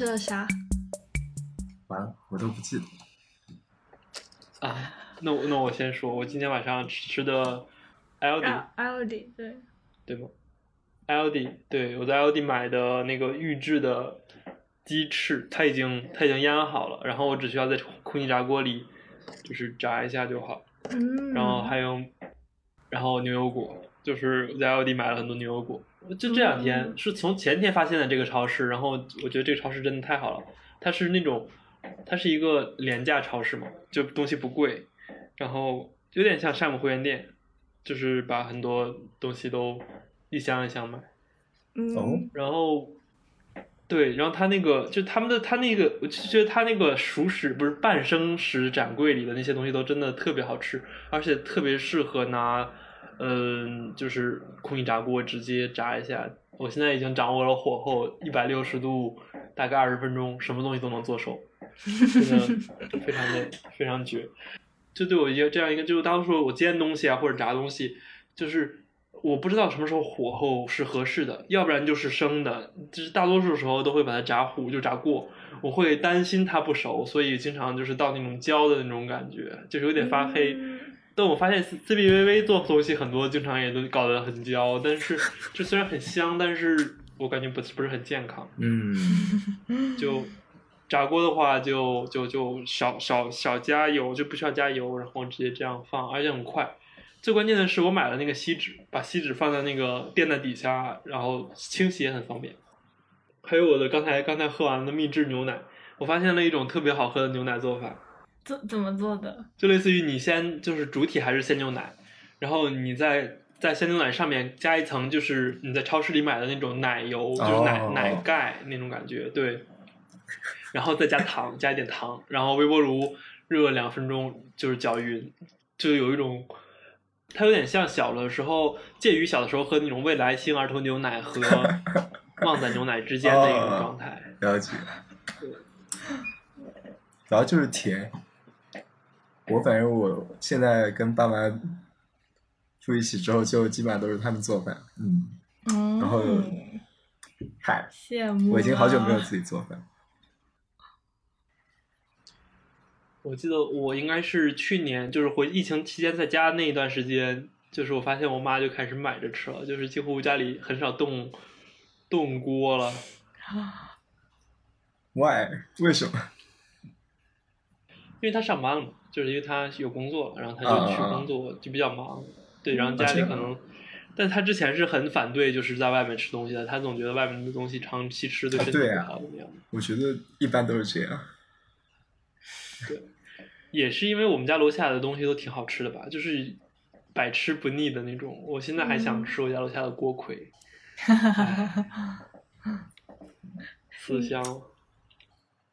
吃了啥？完了，我都不记得。啊，那我那我先说，我今天晚上吃的 L D L D 对对吗？L D 对我在 L D 买的那个预制的鸡翅，它已经它已经腌好了，然后我只需要在空气炸锅里就是炸一下就好。嗯，然后还有，然后牛油果，就是在 L D 买了很多牛油果。就这两天是从前天发现的这个超市，然后我觉得这个超市真的太好了，它是那种。它是一个廉价超市嘛，就东西不贵，然后有点像山姆会员店，就是把很多东西都一箱一箱买。嗯，然后，对，然后他那个就他们的他那个，我就觉得他那个熟食不是半生食展柜里的那些东西都真的特别好吃，而且特别适合拿，嗯，就是空气炸锅直接炸一下。我现在已经掌握了火候一百六十度，大概二十分钟，什么东西都能做熟。真的非常的非常绝，就对我一个这样一个，就是当时我煎东西啊或者炸东西，就是我不知道什么时候火候是合适的，要不然就是生的，就是大多数时候都会把它炸糊就炸过，我会担心它不熟，所以经常就是到那种焦的那种感觉，就是有点发黑。但我发现 C B V V 做东西很多，经常也都搞得很焦，但是这虽然很香，但是我感觉不是不是很健康。嗯，就。炸锅的话，就就就少少少加油，就不需要加油，然后直接这样放，而且很快。最关键的是，我买了那个锡纸，把锡纸放在那个垫的底下，然后清洗也很方便。还有我的刚才刚才喝完的秘制牛奶，我发现了一种特别好喝的牛奶做法。怎怎么做的？就类似于你先就是主体还是鲜牛奶，然后你在在鲜牛奶上面加一层，就是你在超市里买的那种奶油，就是奶奶盖那种感觉，对。然后再加糖，加一点糖，然后微波炉热两分钟，就是搅匀，就有一种，它有点像小的时候，介于小的时候喝那种未来星儿童牛奶和 旺仔牛奶之间的一种状态。了解。主要就是甜。我反正我现在跟爸妈住一起之后，就基本上都是他们做饭。嗯。然后，嗨，羡慕。我已经好久没有自己做饭。我记得我应该是去年，就是回疫情期间在家那一段时间，就是我发现我妈就开始买着吃了，就是几乎家里很少动动锅了。Why？为什么？因为她上班了嘛，就是因为他有工作了，然后他就去工作，就比较忙。对，然后家里可能，但他之前是很反对就是在外面吃东西的，他总觉得外面的东西长期吃对身体不好，怎么样？我觉得一般都是这样。对，也是因为我们家楼下的东西都挺好吃的吧，就是百吃不腻的那种。我现在还想吃我家楼下的锅盔，四香。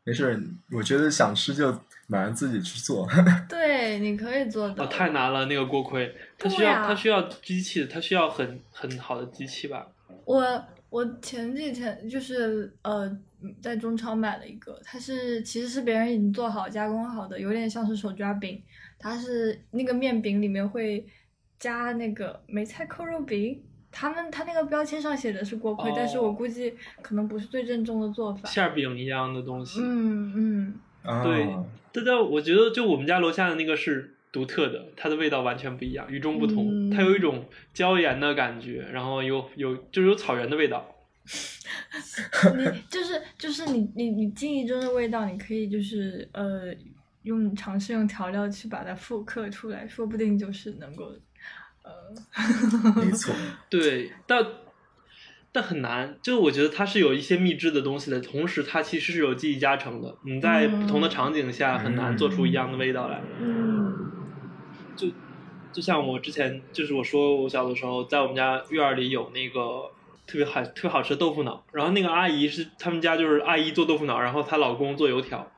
没事，我觉得想吃就马上自己去做。对，你可以做的。哦，太难了，那个锅盔，它需要它需要机器，它需要很很好的机器吧。我我前几天就是呃。在中超买了一个，它是其实是别人已经做好加工好的，有点像是手抓饼。它是那个面饼里面会加那个梅菜扣肉饼，他们他那个标签上写的是锅盔，但是我估计可能不是最正宗的做法。馅饼一样的东西。嗯嗯。对，但但我觉得就我们家楼下的那个是独特的，它的味道完全不一样，与众不同。它有一种椒盐的感觉，然后有有就是有草原的味道。你就是就是你你你记忆中的味道，你可以就是呃用尝试用调料去把它复刻出来，说不定就是能够呃没错，对，但但很难。就我觉得它是有一些秘制的东西的，同时它其实是有记忆加成的。你在不同的场景下很难做出一样的味道来。嗯，就就像我之前就是我说我小的时候在我们家院儿里有那个。特别好，特别好吃的豆腐脑。然后那个阿姨是他们家就是阿姨做豆腐脑，然后她老公做油条。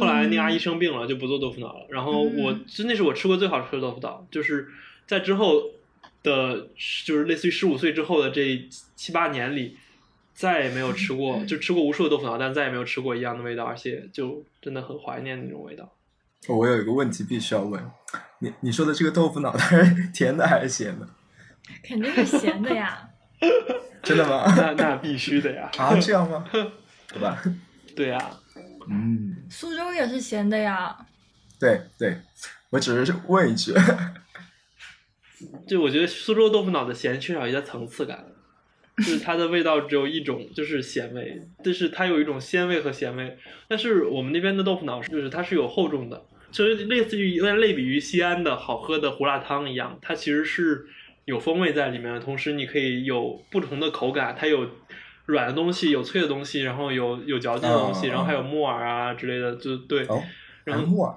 后来那个阿姨生病了，就不做豆腐脑了。然后我真的是我吃过最好吃的豆腐脑，就是在之后的，就是类似于十五岁之后的这七八年里，再也没有吃过，就吃过无数的豆腐脑，但再也没有吃过一样的味道，而且就真的很怀念那种味道。我有一个问题必须要问，你你说的这个豆腐脑它是甜的还是咸的？肯定是咸的呀。真的吗？那那必须的呀！啊，这样吗？对吧。对呀，嗯，苏州也是咸的呀。对对，我只是问一句。就我觉得苏州豆腐脑的咸缺少一些层次感，就是它的味道只有一种，就是咸味，就是它有一种鲜味和咸味。但是我们那边的豆腐脑就是它是有厚重的，就是类似于有点类比于西安的好喝的胡辣汤一样，它其实是有风味在里面的，同时你可以有不同的口感，它有软的东西，有脆的东西，然后有有嚼劲的东西，然后还有木耳啊之类的，就对，然后木耳。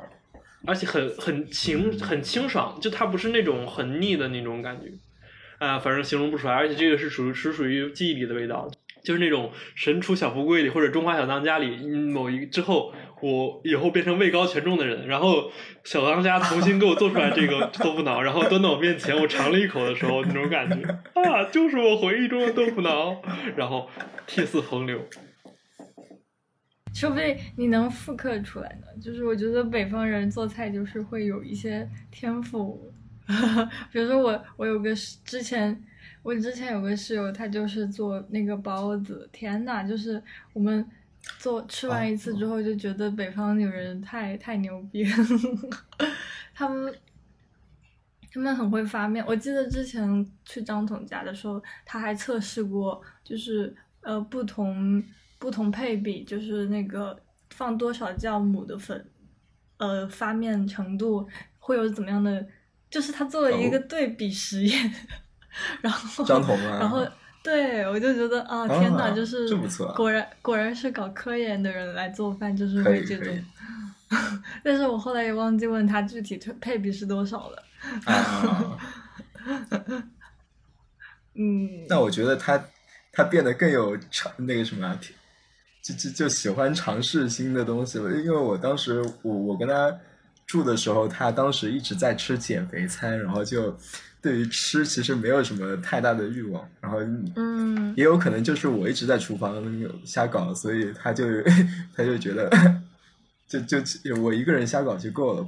而且很很清很清爽，就它不是那种很腻的那种感觉，啊，反正形容不出来。而且这个是属于是属于记忆里的味道，就是那种《神厨小富贵》里或者《中华小当家》里某一之后，我以后变成位高权重的人，然后小当家重新给我做出来这个 豆腐脑，然后端到我面前，我尝了一口的时候，那种感觉啊，就是我回忆中的豆腐脑，然后涕泗横流。说不定你能复刻出来呢。就是我觉得北方人做菜就是会有一些天赋，比如说我我有个之前我之前有个室友，他就是做那个包子，天呐，就是我们做吃完一次之后就觉得北方女人太太牛逼，他们他们很会发面。我记得之前去张总家的时候，他还测试过，就是呃不同。不同配比就是那个放多少酵母的粉，呃，发面程度会有怎么样的？就是他做了一个对比实验，然后然后对我就觉得啊，天哪，就是果然果然是搞科研的人来做饭就是会这种，但是我后来也忘记问他具体配配比是多少了。嗯，那我觉得他他变得更有成那个什么。就就就喜欢尝试新的东西了，因为我当时我我跟他住的时候，他当时一直在吃减肥餐，然后就对于吃其实没有什么太大的欲望，然后嗯，也有可能就是我一直在厨房瞎搞，所以他就 他就觉得就就我一个人瞎搞就够了。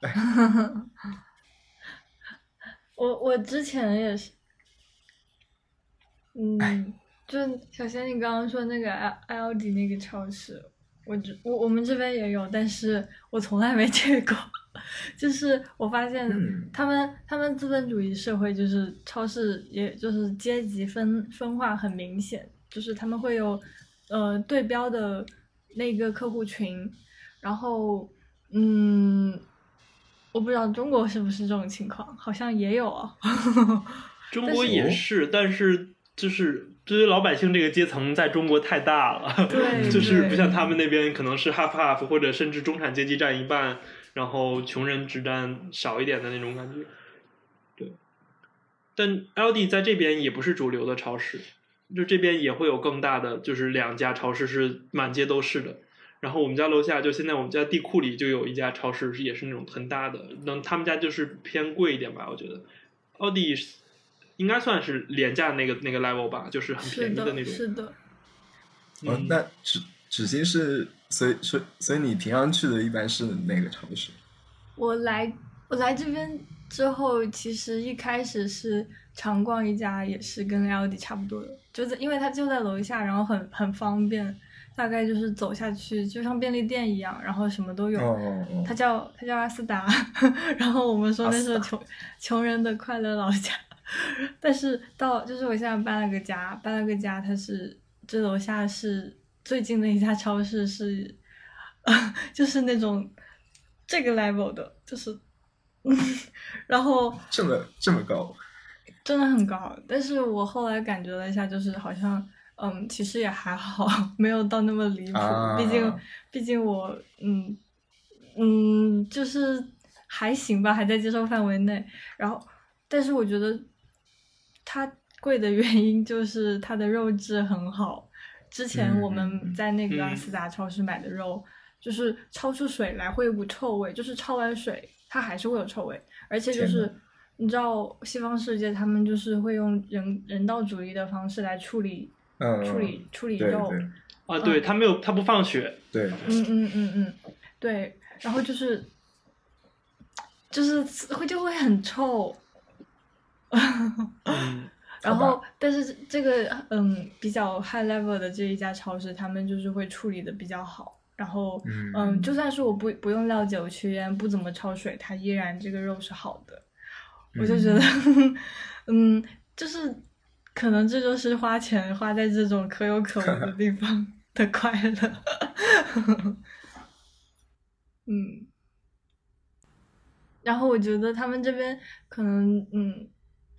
我我之前也是，嗯。就小仙，你刚刚说那个 L L D 那个超市，我这我我们这边也有，但是我从来没去过。就是我发现他们他们资本主义社会，就是超市，也就是阶级分分化很明显，就是他们会有呃对标的那个客户群，然后嗯，我不知道中国是不是这种情况，好像也有啊。中国也是，但是就是。对于老百姓这个阶层，在中国太大了，就是不像他们那边可能是 half half，或者甚至中产阶级占一半，然后穷人只占少一点的那种感觉。对，但 L D 在这边也不是主流的超市，就这边也会有更大的，就是两家超市是满街都是的。然后我们家楼下就现在我们家地库里就有一家超市，也是那种很大的，那他们家就是偏贵一点吧，我觉得。奥迪。应该算是廉价那个那个 level 吧，就是很便宜的那种。是的。哦，那纸纸巾是，所以所以所以你平常去的一般是哪个超市？我来我来这边之后，其实一开始是常逛一家，也是跟 L D 差不多的，就在因为它就在楼下，然后很很方便，大概就是走下去就像便利店一样，然后什么都有。哦哦哦。它叫它叫阿斯达，然后我们说那是穷穷人的快乐老家。但是到就是我现在搬了个家，搬了个家，它是这楼下是最近的一家超市，是 就是那种这个 level 的，就是，嗯 然后这么这么高，真的很高。但是我后来感觉了一下，就是好像嗯，其实也还好，没有到那么离谱。毕竟毕竟我嗯嗯，就是还行吧，还在接受范围内。然后，但是我觉得。它贵的原因就是它的肉质很好。之前我们在那个阿斯达超市买的肉，就是焯出水来会有股臭味，就是焯完水它还是会有臭味。而且就是你知道西方世界他们就是会用人人道主义的方式来处理处理处理肉啊，对他没有他不放血，对，嗯嗯嗯嗯，对，然后就是就是会就会很臭。然后，但是这个嗯比较 high level 的这一家超市，他们就是会处理的比较好。然后，嗯，就算是我不不用料酒去腌，不怎么焯水，它依然这个肉是好的。我就觉得，嗯，就是可能这就是花钱花在这种可有可无的地方 的快乐。嗯，然后我觉得他们这边可能嗯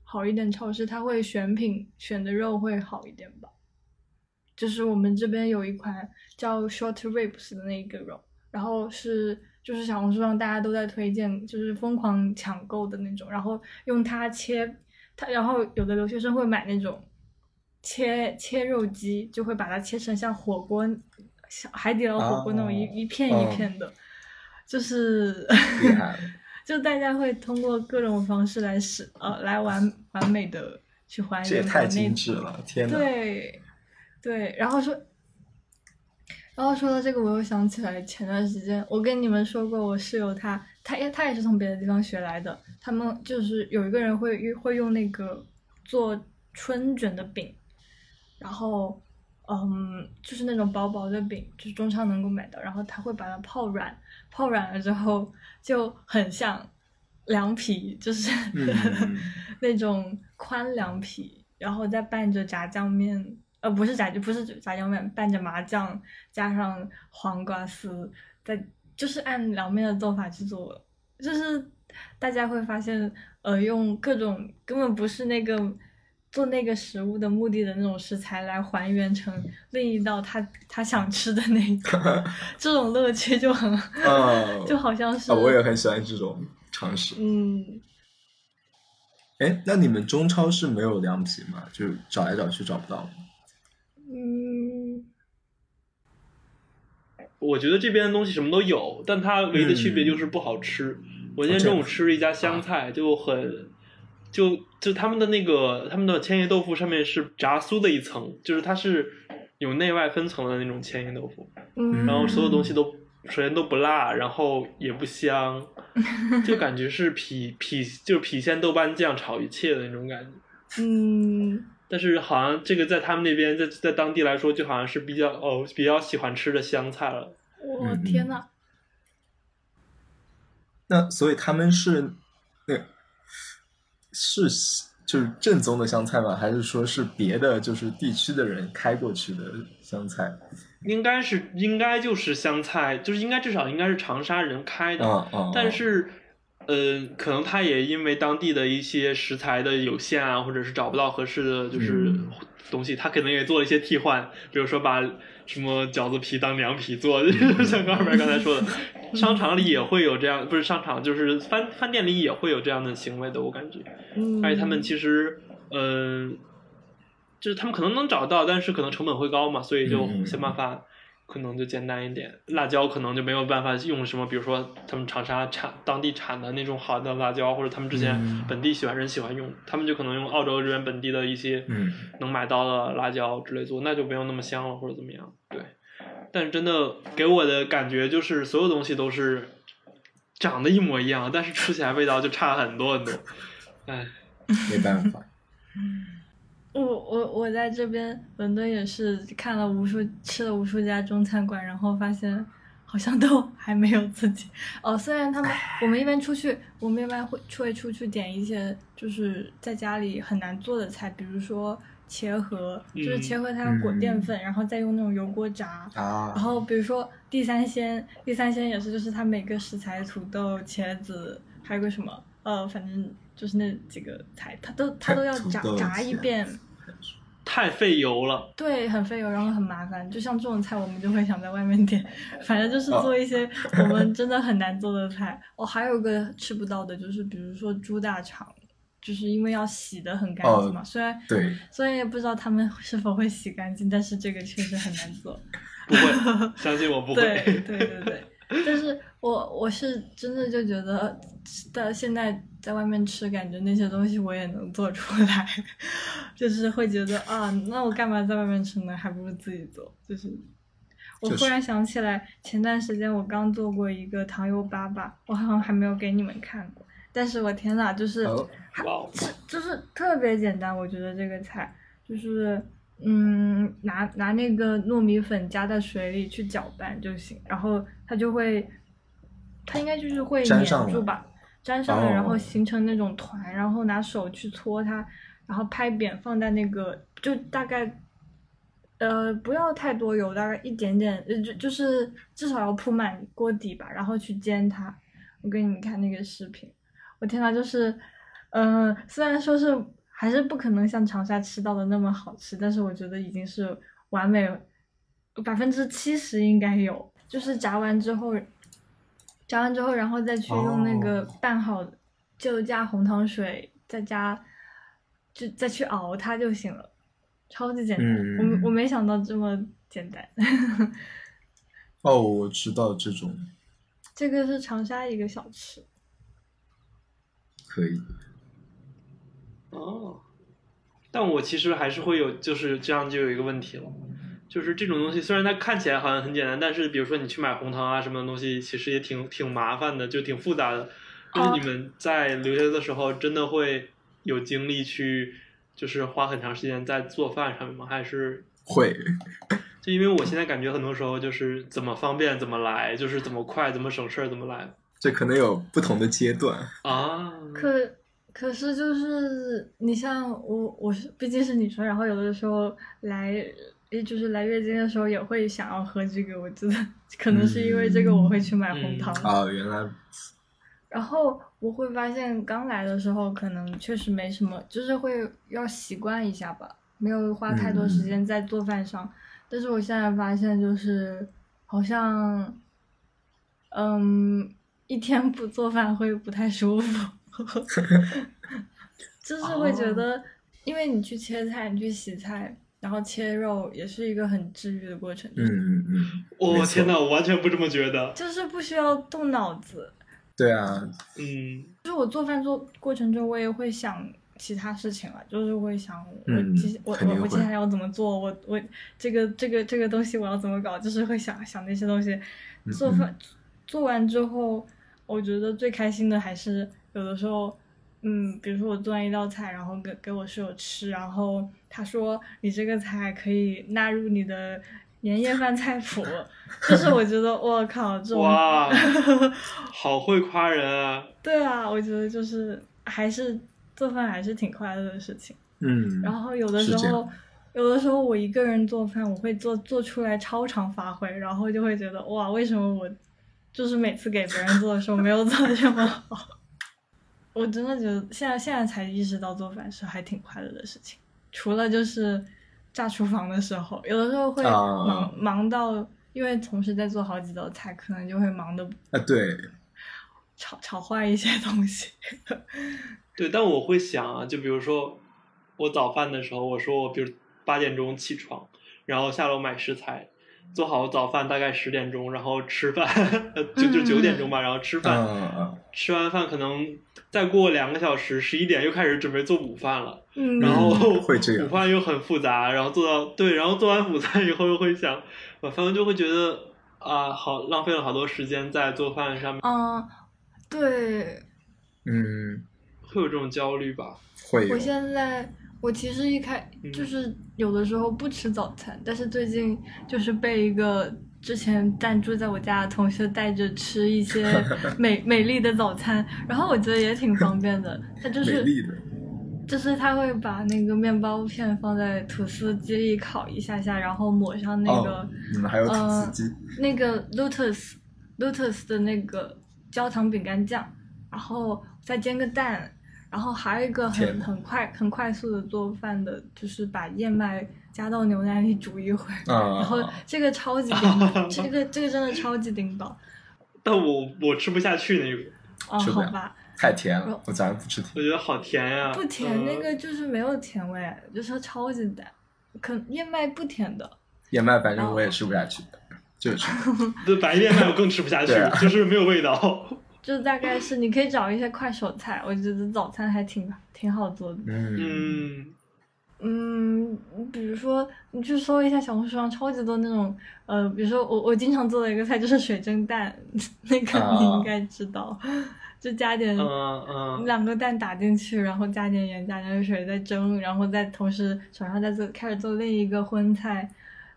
好一点超市，他会选品选的肉会好一点吧。就是我们这边有一款叫 short ribs 的那个肉，然后是就是小红书上大家都在推荐，就是疯狂抢购的那种，然后用它切它，然后有的留学生会买那种切切肉机，就会把它切成像火锅像海底捞火锅那种一一片一片的，就是就大家会通过各种方式来使呃来完完美的去还原，这也太精致了，天呐。对。对，然后说，然后说到这个，我又想起来前段时间我跟你们说过，我室友他他他也是从别的地方学来的，他们就是有一个人会会用那个做春卷的饼，然后嗯，就是那种薄薄的饼，就是中超能够买到，然后他会把它泡软，泡软了之后就很像凉皮，就是 那种宽凉皮，然后再拌着炸酱面。呃，不是炸不是炸酱面，拌着麻酱，加上黄瓜丝，再就是按凉面的做法去做，就是大家会发现，呃，用各种根本不是那个做那个食物的目的的那种食材来还原成另一道他他想吃的那个，这种乐趣就很，就好像是，我也很喜欢这种尝试。嗯，哎，那你们中超是没有凉皮吗？就是找来找去找不到。嗯，我觉得这边的东西什么都有，但它唯一的区别就是不好吃。我今天中午吃了一家湘菜，就很，就就他们的那个他们的千叶豆腐上面是炸酥的一层，就是它是有内外分层的那种千叶豆腐，然后所有东西都首先都不辣，然后也不香，就感觉是郫郫就是郫县豆瓣酱炒一切的那种感觉。嗯。但是好像这个在他们那边，在在当地来说，就好像是比较哦比较喜欢吃的湘菜了。我天呐！那所以他们是那是就是正宗的湘菜吗？还是说是别的就是地区的人开过去的湘菜？应该是应该就是湘菜，就是应该至少应该是长沙人开的。但是。嗯，可能他也因为当地的一些食材的有限啊，或者是找不到合适的就是东西，他可能也做了一些替换，比如说把什么饺子皮当凉皮做，像刚二白刚才说的，商场里也会有这样，不是商场就是饭饭店里也会有这样的行为的，我感觉，嗯。而且他们其实，嗯，就是他们可能能找到，但是可能成本会高嘛，所以就想办法。可能就简单一点，辣椒可能就没有办法用什么，比如说他们长沙产当地产的那种好的辣椒，或者他们之前本地喜欢人喜欢用，他们就可能用澳洲这边本地的一些能买到的辣椒之类做，那就没有那么香了或者怎么样。对，但是真的给我的感觉就是所有东西都是长得一模一样，但是吃起来味道就差很多很多。唉，没办法。我我我在这边伦敦也是看了无数吃了无数家中餐馆，然后发现好像都还没有自己 哦。虽然他们我们一般出去，我们一般会会出去点一些就是在家里很难做的菜，比如说茄盒，就是茄盒它要裹淀粉，然后再用那种油锅炸。啊然后比如说地三鲜，地三鲜也是，就是它每个食材土豆、茄子，还有个什么呃，反正就是那几个菜，它都它都要炸炸一遍。太费油了，对，很费油，然后很麻烦。就像这种菜，我们就会想在外面点，反正就是做一些我们真的很难做的菜。哦，还有个吃不到的，就是比如说猪大肠，就是因为要洗的很干净嘛。虽然对，虽然也不知道他们是否会洗干净，但是这个确实很难做。不会，相信我不会。对对对对。但是我我是真的就觉得，到现在在外面吃，感觉那些东西我也能做出来，就是会觉得啊，那我干嘛在外面吃呢？还不如自己做。就是我忽然想起来，前段时间我刚做过一个糖油粑粑，我好像还没有给你们看过。但是我天呐，就是就是特别简单，我觉得这个菜就是嗯，拿拿那个糯米粉加在水里去搅拌就行，然后它就会，它应该就是会粘粘上了住吧，粘上了，然后哦形成那种团，然后拿手去搓它，然后拍扁放在那个就大概。呃，不要太多油，大概一点点，呃，就就是至少要铺满锅底吧，然后去煎它。我给你们看那个视频，我天呐，就是，嗯、虽然说是还是不可能像长沙吃到的那么好吃，但是我觉得已经是完美，百分之七十应该有。就是炸完之后，炸完之后，然后再去用那个哦拌好的，就加红糖水，再加，就再去熬它就行了，超级简单。嗯我没我没想到这么简单。哦，我知道这种这个是长沙一个小吃。可以。哦，但我其实还是会有，就是这样就有一个问题了，就是这种东西虽然它看起来好像很简单，但是比如说你去买红糖啊什么的东西，其实也挺挺麻烦的，就挺复杂的。就是你们在留学的时候，真的会有精力去，就是花很长时间在做饭上面吗？还是会，就因为我现在感觉很多时候就是怎么方便怎么来，就是怎么快怎么省事儿怎么来这可能有不同的阶段。啊。可可是就是你像我，我是毕竟是女生，然后有的时候来，诶就是来月经的时候也会想要喝这个，我觉得可能是因为这个我会去买红糖。啊，原来如此然后我会发现刚来的时候可能确实没什么，就是会要习惯一下吧，没有花太多时间在做饭上。但是我现在发现就是好像，嗯，一天不做饭会不太舒服，就是会觉得，因为你去切菜，你去洗菜。然后切肉也是一个很治愈的过程，嗯嗯嗯，我、天呐，我完全不这么觉得。就是不需要动脑子，对啊，嗯，就是我做饭做过程中，我也会想其他事情了，就是会想我嗯接、我我我接下来要怎么做，我我这个这个这个东西我要怎么搞，就是会想想那些东西。嗯做饭、做完之后，我觉得最开心的还是有的时候，嗯，比如说我做完一道菜，然后给给我室友吃，然后他说你这个菜可以纳入你的年夜饭菜谱，就是我觉得我靠这种哇，好会夸人啊！对啊，我觉得就是还是做饭还是挺快乐的事情。嗯，然后有的时候，有的时候我一个人做饭，我会做做出来超常发挥，然后就会觉得哇，为什么我就是每次给别人做的时候没有做的这么好？我真的觉得现在现在才意识到做饭是还挺快乐的事情，除了就是炸厨房的时候，有的时候会啊忙、忙到，因为同时在做好几道菜，可能就会忙的啊对，炒炒坏一些东西。对，但我会想啊，就比如说我早饭的时候，我说我比如八点钟起床，然后下楼买食材，做好早饭大概十点钟，然后吃饭，就就九点钟吧，然后吃饭，嗯嗯吃完饭可能再过两个小时，十一点又开始准备做午饭了，嗯，然后嗯 会这样。午饭又很复杂，然后做到对，然后做完午餐以后又会想，反正就会觉得啊，好浪费了好多时间在做饭上面，嗯，对，嗯，会有这种焦虑吧？会有。我，现在我其实一开嗯就是有的时候不吃早餐，但是最近就是被一个之前暂住在我家的同学带着吃一些 美美丽的早餐，然后我觉得也挺方便的。他就是就是他会把那个面包片放在吐司机里烤一下下，然后抹上那个、哦，你们还有吐司机，那个 Lotus Lotus 的那个焦糖饼干酱，然后再煎个蛋，然后还有一个很很快很快速的做饭的，就是把燕麦加到牛奶里煮一会儿，啊。然后这个超级顶饱，这个这个真的超级顶饱，但我我吃不下去那个，哦，好吧，太甜了，我早上不吃甜。我觉得好甜呀、不甜，嗯。那个就是没有甜味，就是超级淡，可燕麦不甜的，燕麦反正我也吃不下去，就是。对白燕麦我更吃不下去，啊。就是没有味道。就大概是你可以找一些快手菜，我觉得早餐还挺挺好做的。嗯。嗯，嗯，比如说你去搜一下小红书上超级多那种，呃，比如说我我经常做的一个菜就是水蒸蛋，那个啊。你应该知道，就加点嗯嗯。两个蛋打进去，然后加点盐，加点水，再蒸，然后再同时手上再做开始做另一个荤菜，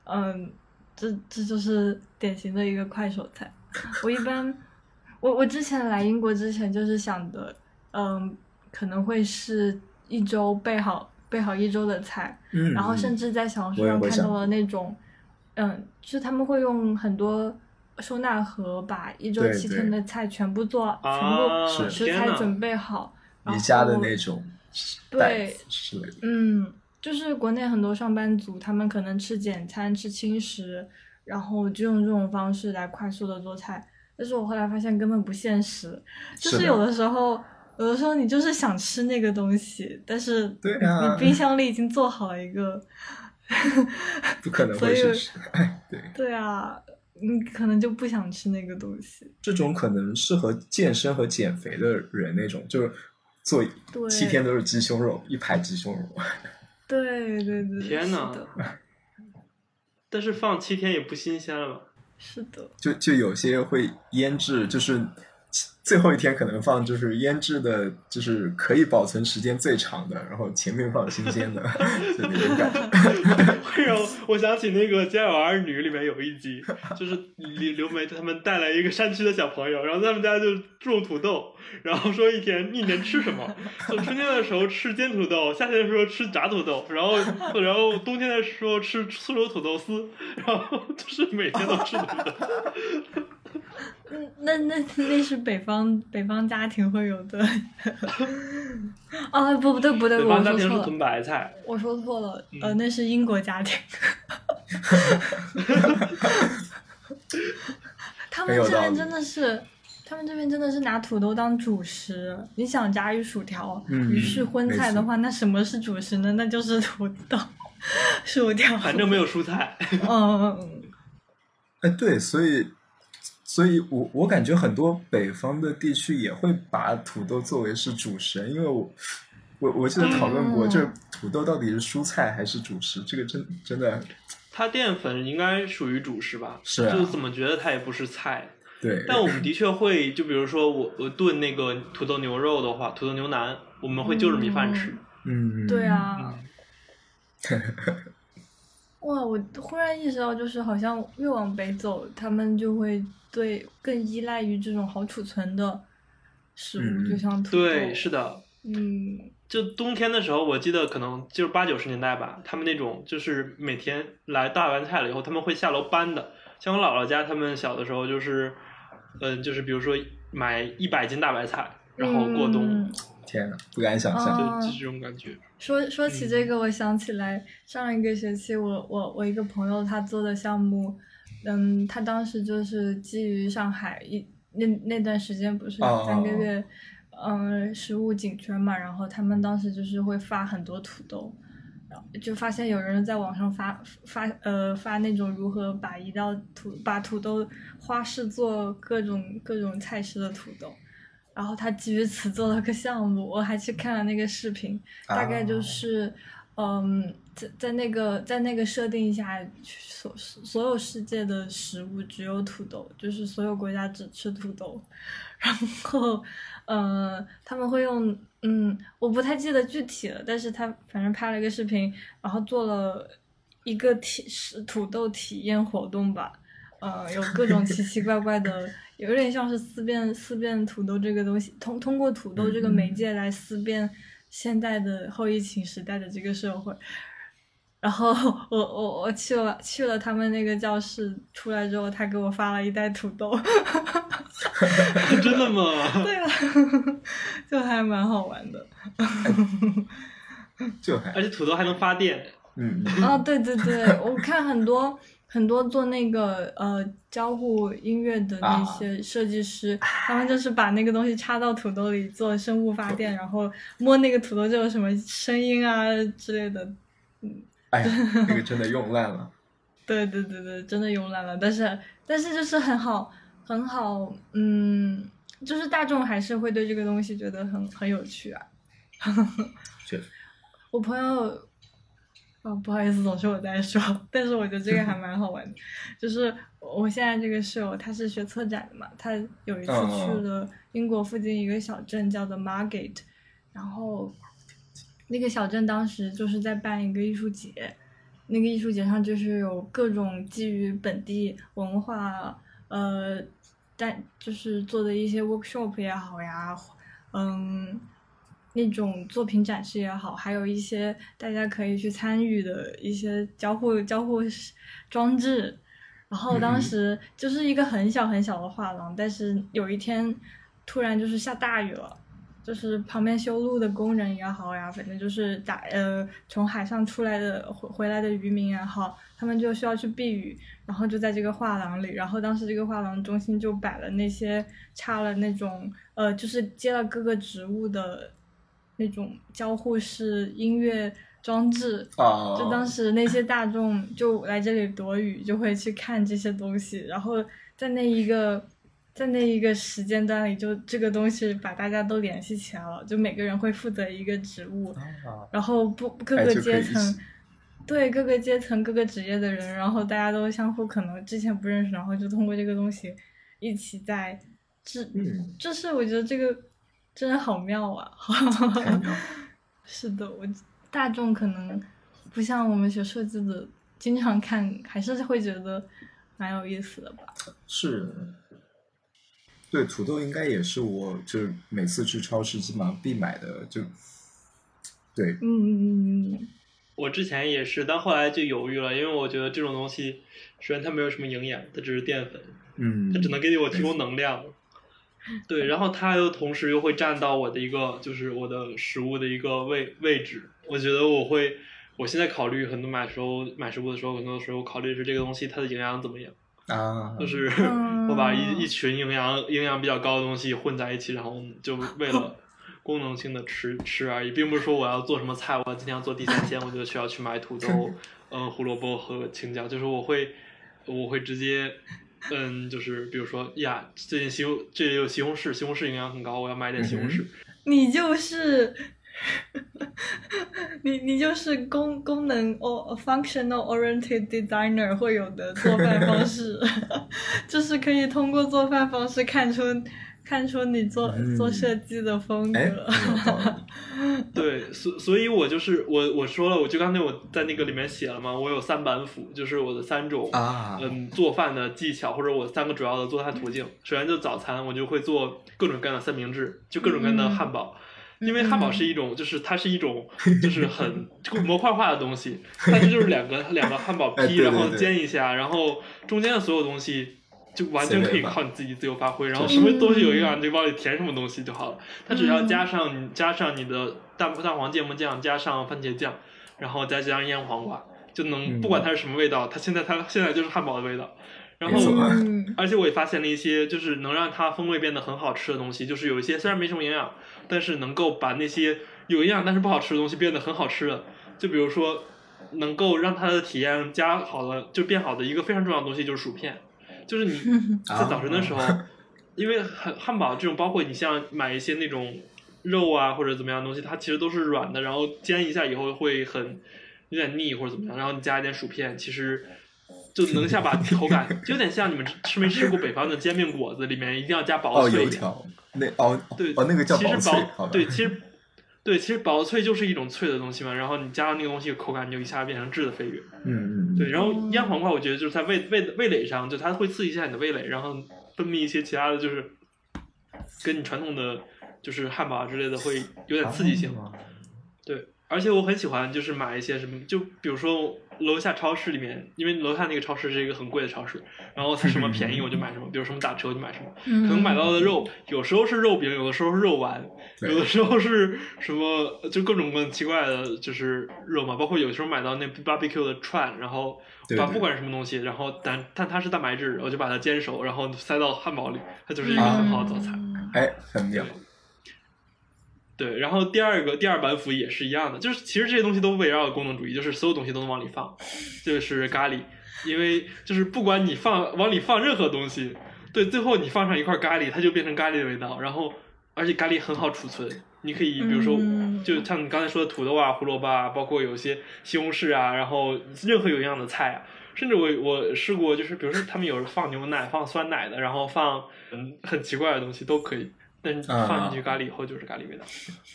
嗯，这这就是典型的一个快手菜。我一般，我我之前来英国之前就是想的，嗯，可能会是一周备好备好一周的菜，嗯，然后甚至在小红书上看到了那种，嗯，就是他们会用很多收纳盒把一周七天的菜全部做，全部食材准备好，宜家的那种对嗯，就是国内很多上班族，他们可能吃简餐、吃轻食。然后就用这种方式来快速的做菜，但是我后来发现根本不现实，就是有的时候，有的时候你就是想吃那个东西，但是对啊，你冰箱里已经做好了一个，不可能会是，对对啊，你可能就不想吃那个东西。这种可能适合健身和减肥的人那种，就是做七天都是鸡胸肉，一排鸡胸肉。对对对，天呐。但是放七天也不新鲜了吧？是的，就就有些会腌制，就是最后一天可能放，就是腌制的，就是可以保存时间最长的，然后前面放新鲜的，就那种感觉。会让我想起那个《家有儿女》里面有一集，就是刘刘梅他们带来一个山区的小朋友，然后他们家就种土豆。然后说一天一年吃什么？春天的时候吃煎土豆，夏天的时候吃炸土豆，然后然后冬天的时候吃酥油土豆丝，然后就是每天都吃土豆。嗯，那那那是北方北方家庭会有的。啊不不对不对，北方家庭是囤白菜。我说错了，呃，那是英国家庭。他们这边真的是。他们这边真的是拿土豆当主食，你想炸鱼薯条、鱼是荤菜的话，那什么是主食呢？那就是土豆、薯条。反正没有蔬菜。嗯。哎，对，所以，所以我我感觉很多北方的地区也会把土豆作为是主食，因为我我我记得讨论过，就是土豆到底是蔬菜还是主食，这个真真的。它淀粉应该属于主食吧？是。就怎么觉得它也不是菜？对，但我们的确会，就比如说我我炖那个土豆牛肉的话，土豆牛腩，我们会就着米饭吃。嗯，对啊。哇，我忽然意识到，就是好像越往北走，他们就会对更依赖于这种好储存的食物，就像土豆。对，是的。嗯。就冬天的时候，我记得可能就是八九十年代吧，他们那种就是每天来大完菜了以后，他们会下楼搬的。像我姥姥家，他们小的时候就是。嗯，就是比如说买一百斤大白菜，然后过冬。天呐，不敢想象，就是这种感觉。说说起这个，我想起来上一个学期，我我我一个朋友他做的项目，嗯，他当时就是基于上海一那那段时间不是三个月，嗯，食物紧缺嘛，然后他们当时就是会发很多土豆。然后就发现有人在网上发发呃发那种如何把一道土把土豆花式做各种各种菜式的土豆，然后他基于此做了个项目，我还去看了那个视频，大概就是嗯在在那个在那个设定下，所所有世界的食物只有土豆，就是所有国家只吃土豆，然后呃他们会用。嗯，我不太记得具体了，但是他反正拍了一个视频，然后做了一个体是土豆体验活动吧，呃，有各种奇奇怪怪的，有点像是思辨思辨土豆这个东西，通通过土豆这个媒介来思辨现在的后疫情时代的这个社会。然后我我我去了去了他们那个教室，出来之后他给我发了一袋土豆，真的吗？对啊，就还蛮好玩的，就还而且土豆还能发电，嗯，啊对对对，我看很多很多做那个呃交互音乐的那些设计师，他们就是把那个东西插到土豆里做生物发电，然后摸那个土豆就有什么声音啊之类的，嗯。哎，这个真的 用烂了。对对对对，真的用烂了。但是但是就是很好很好，嗯，就是大众还是会对这个东西觉得很很有趣啊。确实。我朋友，哦，不好意思，总是我在说，但是我觉得这个还蛮好玩的。就是我现在这个室友，他是学策展的嘛，他有一次去了英国附近一个小镇叫做 Margate，然后那个小镇当时就是在办一个艺术节，那个艺术节上就是有各种基于本地文化，呃，但就是做的一些 workshop 也好呀，嗯。那种作品展示也好，还有一些大家可以去参与的一些交互交互装置。然后当时就是一个很小很小的画廊，但是有一天突然就是下大雨了，就是旁边修路的工人也好呀，反正就是打呃从海上出来的回回来的渔民也好，他们就需要去避雨，然后就在这个画廊里。然后当时这个画廊中心就摆了那些插了那种呃就是接了各个植物的。那种交互式音乐装置，就当时那些大众就来这里躲雨，就会去看这些东西。然后在那一个在那一个时间段里，就这个东西把大家都联系起来了。就每个人会负责一个职务，然后不各个阶层，对各个阶层各个职业的人，然后大家都相互可能之前不认识，然后就通过这个东西一起在这，这是我觉得这个。真的好妙啊！是的，我大众可能不像我们学设计的，经常看还是会觉得蛮有意思的吧。是，对，土豆应该也是我就是每次去超市基本上必买的，就对。嗯嗯嗯嗯。我之前也是，但后来就犹豫了，因为我觉得这种东西，首先它没有什么营养，它只是淀粉，嗯，它只能给我提供能量。对，然后它又同时又会占到我的一个，就是我的食物的一个位位置。我觉得我会，我现在考虑很多买时候买食物的时候，很多时候考虑是这个东西它的营养怎么样啊，就是 我把一一群营养营养比较高的东西混在一起，然后就为了 功能性的吃吃而已，并不是说我要做什么菜，我今天要做地三鲜，我就需要去买土豆、嗯胡萝卜和青椒，就是我会我会直接。嗯，就是比如说呀，最近西红这里有西红柿，西红柿营养很高，我要买点西红柿。你就是，你你就是功功能 or，functional oriented designer 会有的做饭方式，就是可以通过做饭方式看出。看出你做做设计的风格，对，所所以，我就是我我说了，我就刚才我在那个里面写了嘛，我有三板斧，就是我的三种嗯做饭的技巧，或者我三个主要的做饭途径。首先就早餐，我就会做各种各样的三明治，就各种各样的汉堡，因为汉堡是一种，就是它是一种，就是很模块化的东西，它这就是两个两个汉堡坯，然后煎一下，然后中间的所有东西。就完全可以靠你自己自由发挥，然后什么东西有营养，你就往里填什么东西就好了。它只要加上你加上你的蛋蛋黄芥末酱，加上番茄酱，然后再加上腌黄瓜，就能不管它是什么味道，它现在它现在就是汉堡的味道。然后，而且我也发现了一些就是能让它风味变得很好吃的东西，就是有一些虽然没什么营养，但是能够把那些有营养但是不好吃的东西变得很好吃的。就比如说，能够让它的体验加好了就变好的一个非常重要的东西就是薯片。就是你 在早晨的时候，因为汉汉堡这种，包括你像买一些那种肉啊或者怎么样的东西，它其实都是软的，然后煎一下以后会很有点腻或者怎么样，然后你加一点薯片，其实就能下把口感，就有点像你们吃没吃过北方的煎饼果子，里面一定要加薄脆。哦，油条那哦对哦那个叫薄脆，对，其实。对，其实薄脆就是一种脆的东西嘛，然后你加上那个东西，口感就一下变成质的飞跃。嗯嗯。对，然后腌黄瓜，我觉得就是在味味味蕾上，就它会刺激一下你的味蕾，然后分泌一些其他的就是，跟你传统的就是汉堡之类的会有点刺激性。对，而且我很喜欢就是买一些什么，就比如说。楼下超市里面，因为楼下那个超市是一个很贵的超市，然后它什么便宜我就买什么，比如什么打折我就买什么。可能买到的肉有时候是肉饼，有的时候是肉丸，有的时候是什么就各种各样奇怪的，就是肉嘛。包括有时候买到那 barbecue 的串，然后把不管什么东西，然后但但它是蛋白质，我就把它煎熟，然后塞到汉堡里，它就是一个很好的早餐。哎，很妙。对，然后第二个第二板斧也是一样的，就是其实这些东西都围绕功能主义，就是所有东西都能往里放，就是咖喱，因为就是不管你放往里放任何东西，对，最后你放上一块咖喱，它就变成咖喱的味道，然后而且咖喱很好储存，你可以比如说，就像你刚才说的土豆啊、胡萝卜啊，包括有些西红柿啊，然后任何有营养的菜啊，甚至我我试过，就是比如说他们有放牛奶、放酸奶的，然后放嗯。很奇怪的东西都可以，但是放进去咖喱以后就是咖喱味道。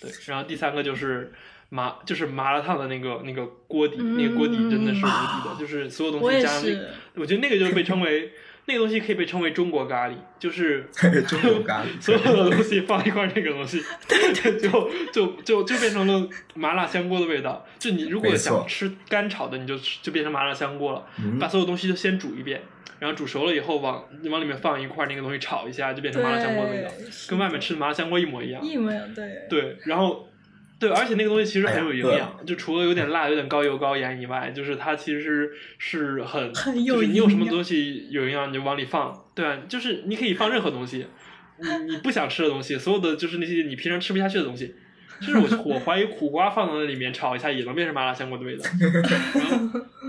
对，然后第三个就是麻，就是麻辣烫的那个那个锅底，那个锅底真的是无敌的，就是所有东西加那个，我觉得那个就被称为。那个东西可以被称为中国咖喱，就是 中国咖喱，所有的东西放一块，那个东西就就就就变成了麻辣香锅的味道。就你如果想吃干炒的，你就就变成麻辣香锅了。把所有东西都先煮一遍，然后煮熟了以后往往里面放一块那个东西炒一下，就变成麻辣香锅的味道，跟外面吃的麻辣香锅一模一样。一模一样，对。对，然后。对，而且那个东西其实很有营养，就除了有点辣、有点高油高盐以外，就是它其实是很，就是你有什么东西有营养，你就往里放。对啊，就是你可以放任何东西，你你不想吃的东西，所有的就是那些你平常吃不下去的东西，就是我我怀疑苦瓜放到那里面炒一下也能变成麻辣香锅的味道。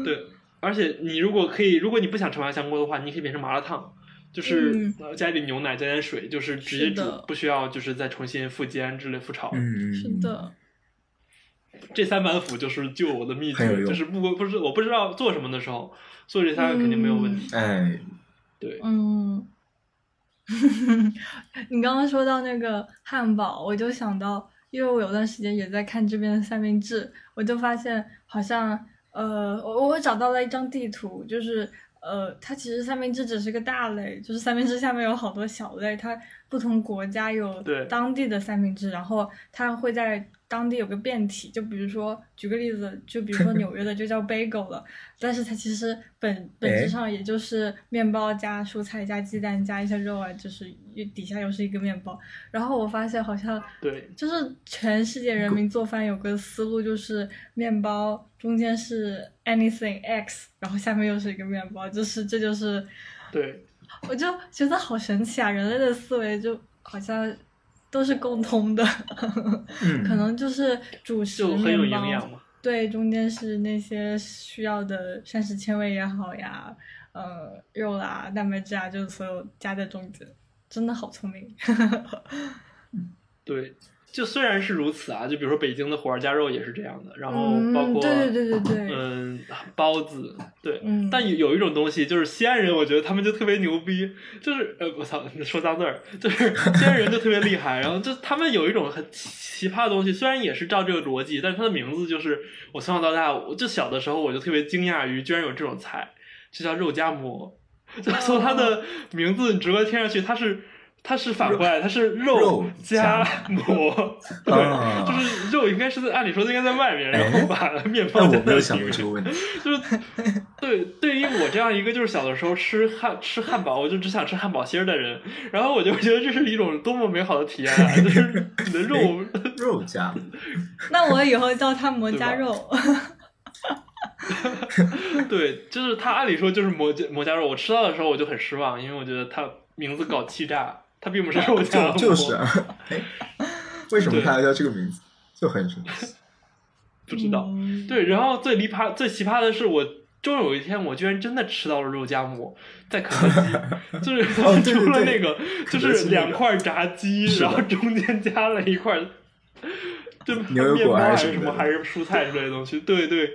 对，而且你如果可以，如果你不想吃麻辣香锅的话，你可以变成麻辣烫。就是加一点牛奶，加点水，就是直接煮，不需要就是再重新复煎之类复炒。嗯是的，这三板斧就是救我的秘诀，就是不不是我不知道做什么的时候，做这三个肯定没有问题。哎，对，嗯，你刚刚说到那个汉堡，我就想到，因为我有段时间也在看这边的三明治，我就发现好像呃，我我找到了一张地图，就是。呃，它其实三明治只是个大类，就是三明治下面有好多小类，它不同国家有当地的三明治，然后它会在。当地有个变体，就比如说举个例子，就比如说纽约的就叫 bagel 了，但是它其实本本质上也就是面包加蔬菜加鸡蛋加一些肉啊，就是底下又是一个面包。然后我发现好像对，就是全世界人民做饭有个思路，就是面包中间是 anything x，然后下面又是一个面包，就是这就是对，我就觉得好神奇啊，人类的思维就好像。都是共通的，可能就是主食面包，对，中间是那些需要的膳食纤维也好呀，呃，肉啦、蛋白质啊，就是所有加在中间，真的好聪明。对。就虽然是如此啊，就比如说北京的火烧加肉也是这样的，然后包括对对对对对，嗯，包子对，但有有一种东西就是西安人，我觉得他们就特别牛逼，就是呃我操说脏字儿，就是西安人就特别厉害，然后就他们有一种很奇葩的东西，虽然也是照这个逻辑，但是它的名字就是我从小到大，我就小的时候我就特别惊讶于居然有这种菜，就叫肉夹馍，就从它的名字你直观听上去它是。它是反过来，它是肉夹馍，对，就是肉应该是在按理说应该在外面，然后把面包在里面。我没有想过这个问题，就是对 对于我这样一个就是小的时候吃汉吃汉堡，我就只想吃汉堡心儿的人，然后我就觉得这是一种多么美好的体验啊！就是你的肉肉夹，那我以后叫它馍夹肉。对，就是它按理说就是馍夹馍夹肉，我吃到的时候我就很失望，因为我觉得它名字搞气炸。它并不是肉夹馍，就是啊，为什么它要叫这个名字？就很神奇，不知道。对，然后最离谱、最奇葩的是，我终有一天，我居然真的吃到了肉夹馍，在肯德基，就是 除了那个，就是两块炸鸡，然后中间加了一块，就面包还是什么，还是蔬菜之类的东西。对对，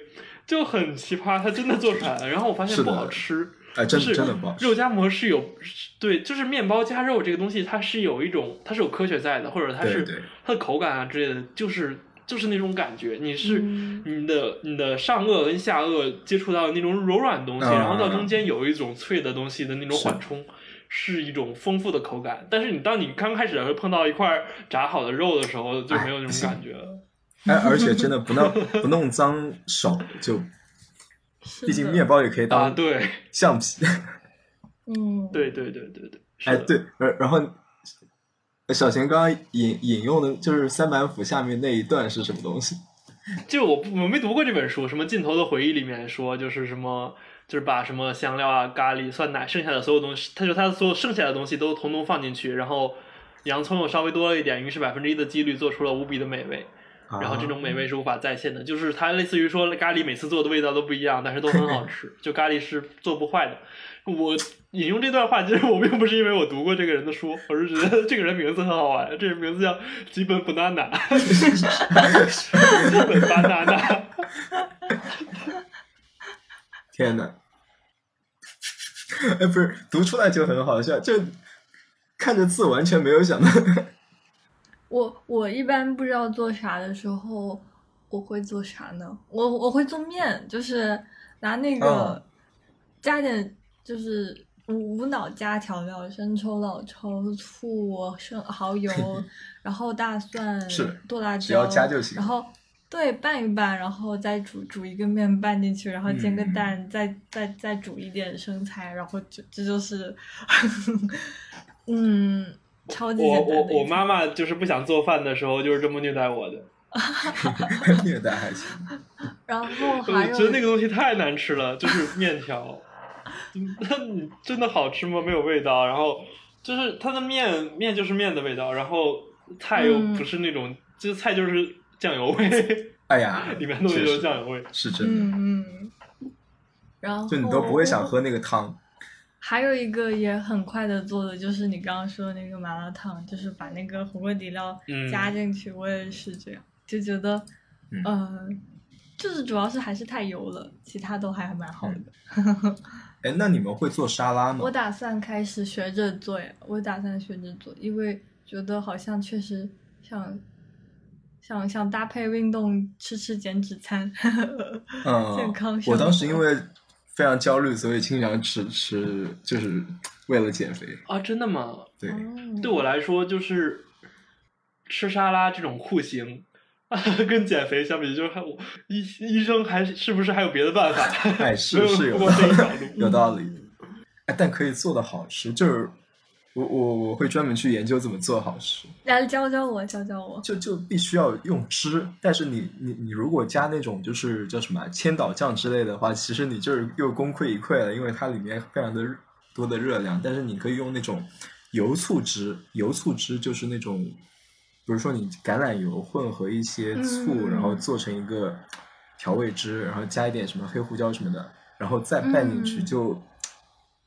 就很奇葩，它真的做出来了。然后我发现不好吃。哎，真真的不肉夹馍是有，对，就是面包加肉这个东西，它是有一种，它是有科学在的，或者它是它的口感啊之类的，就是就是那种感觉，你是你的你的上颚跟下颚接触到那种柔软的东西，然后到中间有一种脆的东西的那种缓冲，是一种丰富的口感。但是你当你刚开始会碰到一块炸好的肉的时候，就没有那种感觉了。哎，而且真的不弄不弄脏手就。毕竟面包也可以当对。橡皮，嗯，对对对对对，哎对，然然后小贤刚刚引引用的就是三板斧下面那一段是什么东西？就我我没读过这本书，什么尽头的回忆里面说就是什么，就是把什么香料啊、咖喱、酸奶，剩下的所有东西，他就他所有剩下的东西都统统放进去，然后洋葱又稍微多了一点，于是百分之一的几率做出了无比的美味。然后这种美味是无法再现的。就是它类似于说咖喱每次做的味道都不一样，但是都很好吃。就咖喱是做不坏的。我引用这段话，其实我并不是因为我读过这个人的书，我是觉得这个人名字很好玩，这个名字叫吉本不娜娜，吉本巴娜娜。天呐，哎，不是读出来就很好笑，就看着字完全没有想到。我我一般不知道做啥的时候，我会做啥呢？我我会做面，就是拿那个加点。就是无无脑加调料，生抽、老抽、醋、生蚝油，然后大蒜、剁辣椒，只要加就行。然后对拌一拌，然后再煮煮一个面拌进去，然后煎个蛋，再再再煮一点生菜，然后就这就是，嗯，超级简单我我我妈妈就是不想做饭的时候，就是这么虐待我的。虐待还行。然后还有，觉得那个东西太难吃了，就是面条。那你真的好吃吗？没有味道，然后就是它的面面就是面的味道，然后菜又不是那种，就是菜就是酱油味。哎呀，里面东西都是酱油味，是真的。嗯嗯。然后就你都不会想喝那个汤。还有一个也很快的做的，就是你刚刚说的那个麻辣烫，就是把那个火锅底料加进去。我也是这样，就觉得，嗯，就是主要是还是太油了，其他都还蛮好的。哎，那你们会做沙拉吗？我打算开始学着做呀，我打算学着做，因为觉得好像确实想想想搭配运动吃吃减脂餐，嗯，健康。我当时因为非常焦虑，所以经常吃吃，就是为了减肥啊！真的吗？对，对我来说就是吃沙拉这种酷刑。跟减肥相比，就是还我医医生还是不是还有别的办法？哎，是是有 有道理。哎，但可以做的好吃，就是我我我会专门去研究怎么做好吃。来教教我，教教我。就就必须要用汁，但是你你你如果加那种就是叫什么千岛酱之类的话，其实你就是又功亏一篑了，因为它里面非常的多的热量。但是你可以用那种油醋汁，油醋汁就是那种。比如说，你橄榄油混合一些醋，然后做成一个调味汁，然后加一点什么黑胡椒什么的，然后再拌进去，就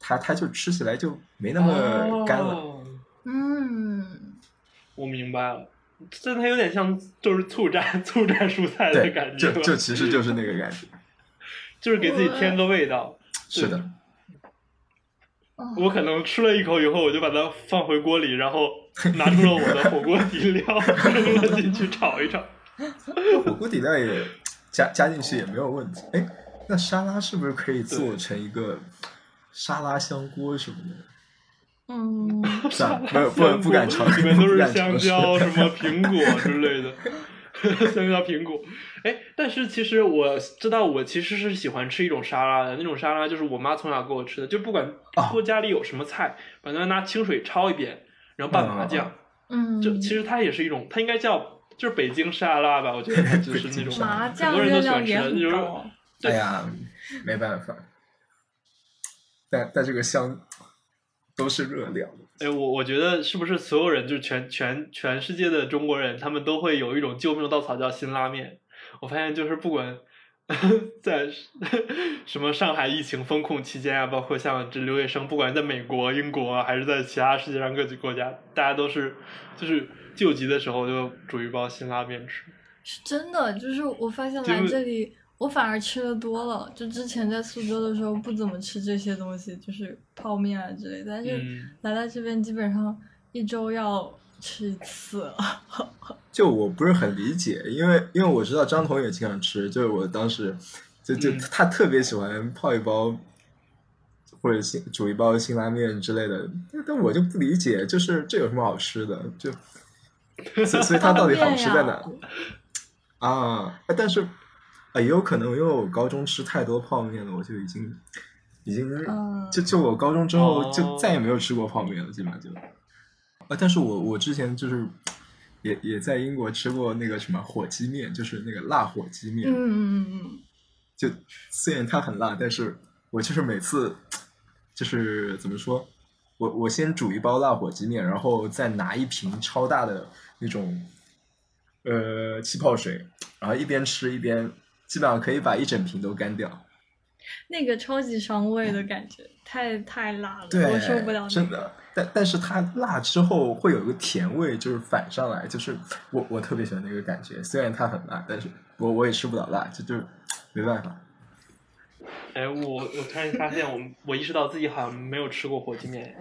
它它就吃起来就没那么干了。嗯，我明白了，这它有点像就是醋蘸醋蘸蔬菜的感觉，就就其实就是那个感觉，就是给自己添个味道。是的。我可能吃了一口以后，我就把它放回锅里，然后拿出了我的火锅底料 扔了进去炒一炒。火锅底料也加加进去也没有问题。哎，那沙拉是不是可以做成一个沙拉香锅什么的？嗯，算了，不不不敢尝试，里面都是香蕉、什么苹果之类的。香蕉、苹果，哎，但是其实我知道，我其实是喜欢吃一种沙拉的，那种沙拉就是我妈从小给我吃的，就不管锅家里有什么菜，把它拿清水焯一遍，然后拌麻酱，嗯，就其实它也是一种，它应该叫就是北京沙拉吧，我觉得它就是那种麻酱很多人都喜欢吃的，就是哎呀，没办法，但但这个香都是热量。哎，我我觉得是不是所有人，就全全全世界的中国人，他们都会有一种救命稻草叫辛拉面。我发现就是不管 在什么上海疫情封控期间啊，包括像这留学生，不管在美国、英国还是在其他世界上各级国家，大家都是就是救急的时候就煮一包辛拉面吃。是真的，就是我发现来这里。我反而吃的多了，就之前在苏州的时候不怎么吃这些东西，就是泡面啊之类的。但是来到这边，基本上一周要吃一次。就我不是很理解，因为因为我知道张彤也经常吃，就是我当时就就他特别喜欢泡一包或者新煮一包辛拉面之类的，但我就不理解，就是这有什么好吃的？就所所以它到底好吃在哪？啊，但是。啊，也有可能，因为我高中吃太多泡面了，我就已经，已经，就就我高中之后就再也没有吃过泡面了，基本上就。啊，但是我我之前就是，也也在英国吃过那个什么火鸡面，就是那个辣火鸡面。嗯嗯嗯嗯。就虽然它很辣，但是我就是每次，就是怎么说，我我先煮一包辣火鸡面，然后再拿一瓶超大的那种。呃气泡水，然后一边吃一边，基本上可以把一整瓶都干掉。那个超级伤胃的感觉，太太辣了，对，我受不了。真的，但但是它辣之后会有一个甜味，就是反上来，就是我我特别喜欢那个感觉。虽然它很辣，但是我我也吃不了辣，这就没办法。哎，我我突然发现，我我意识到自己好像没有吃过火鸡面。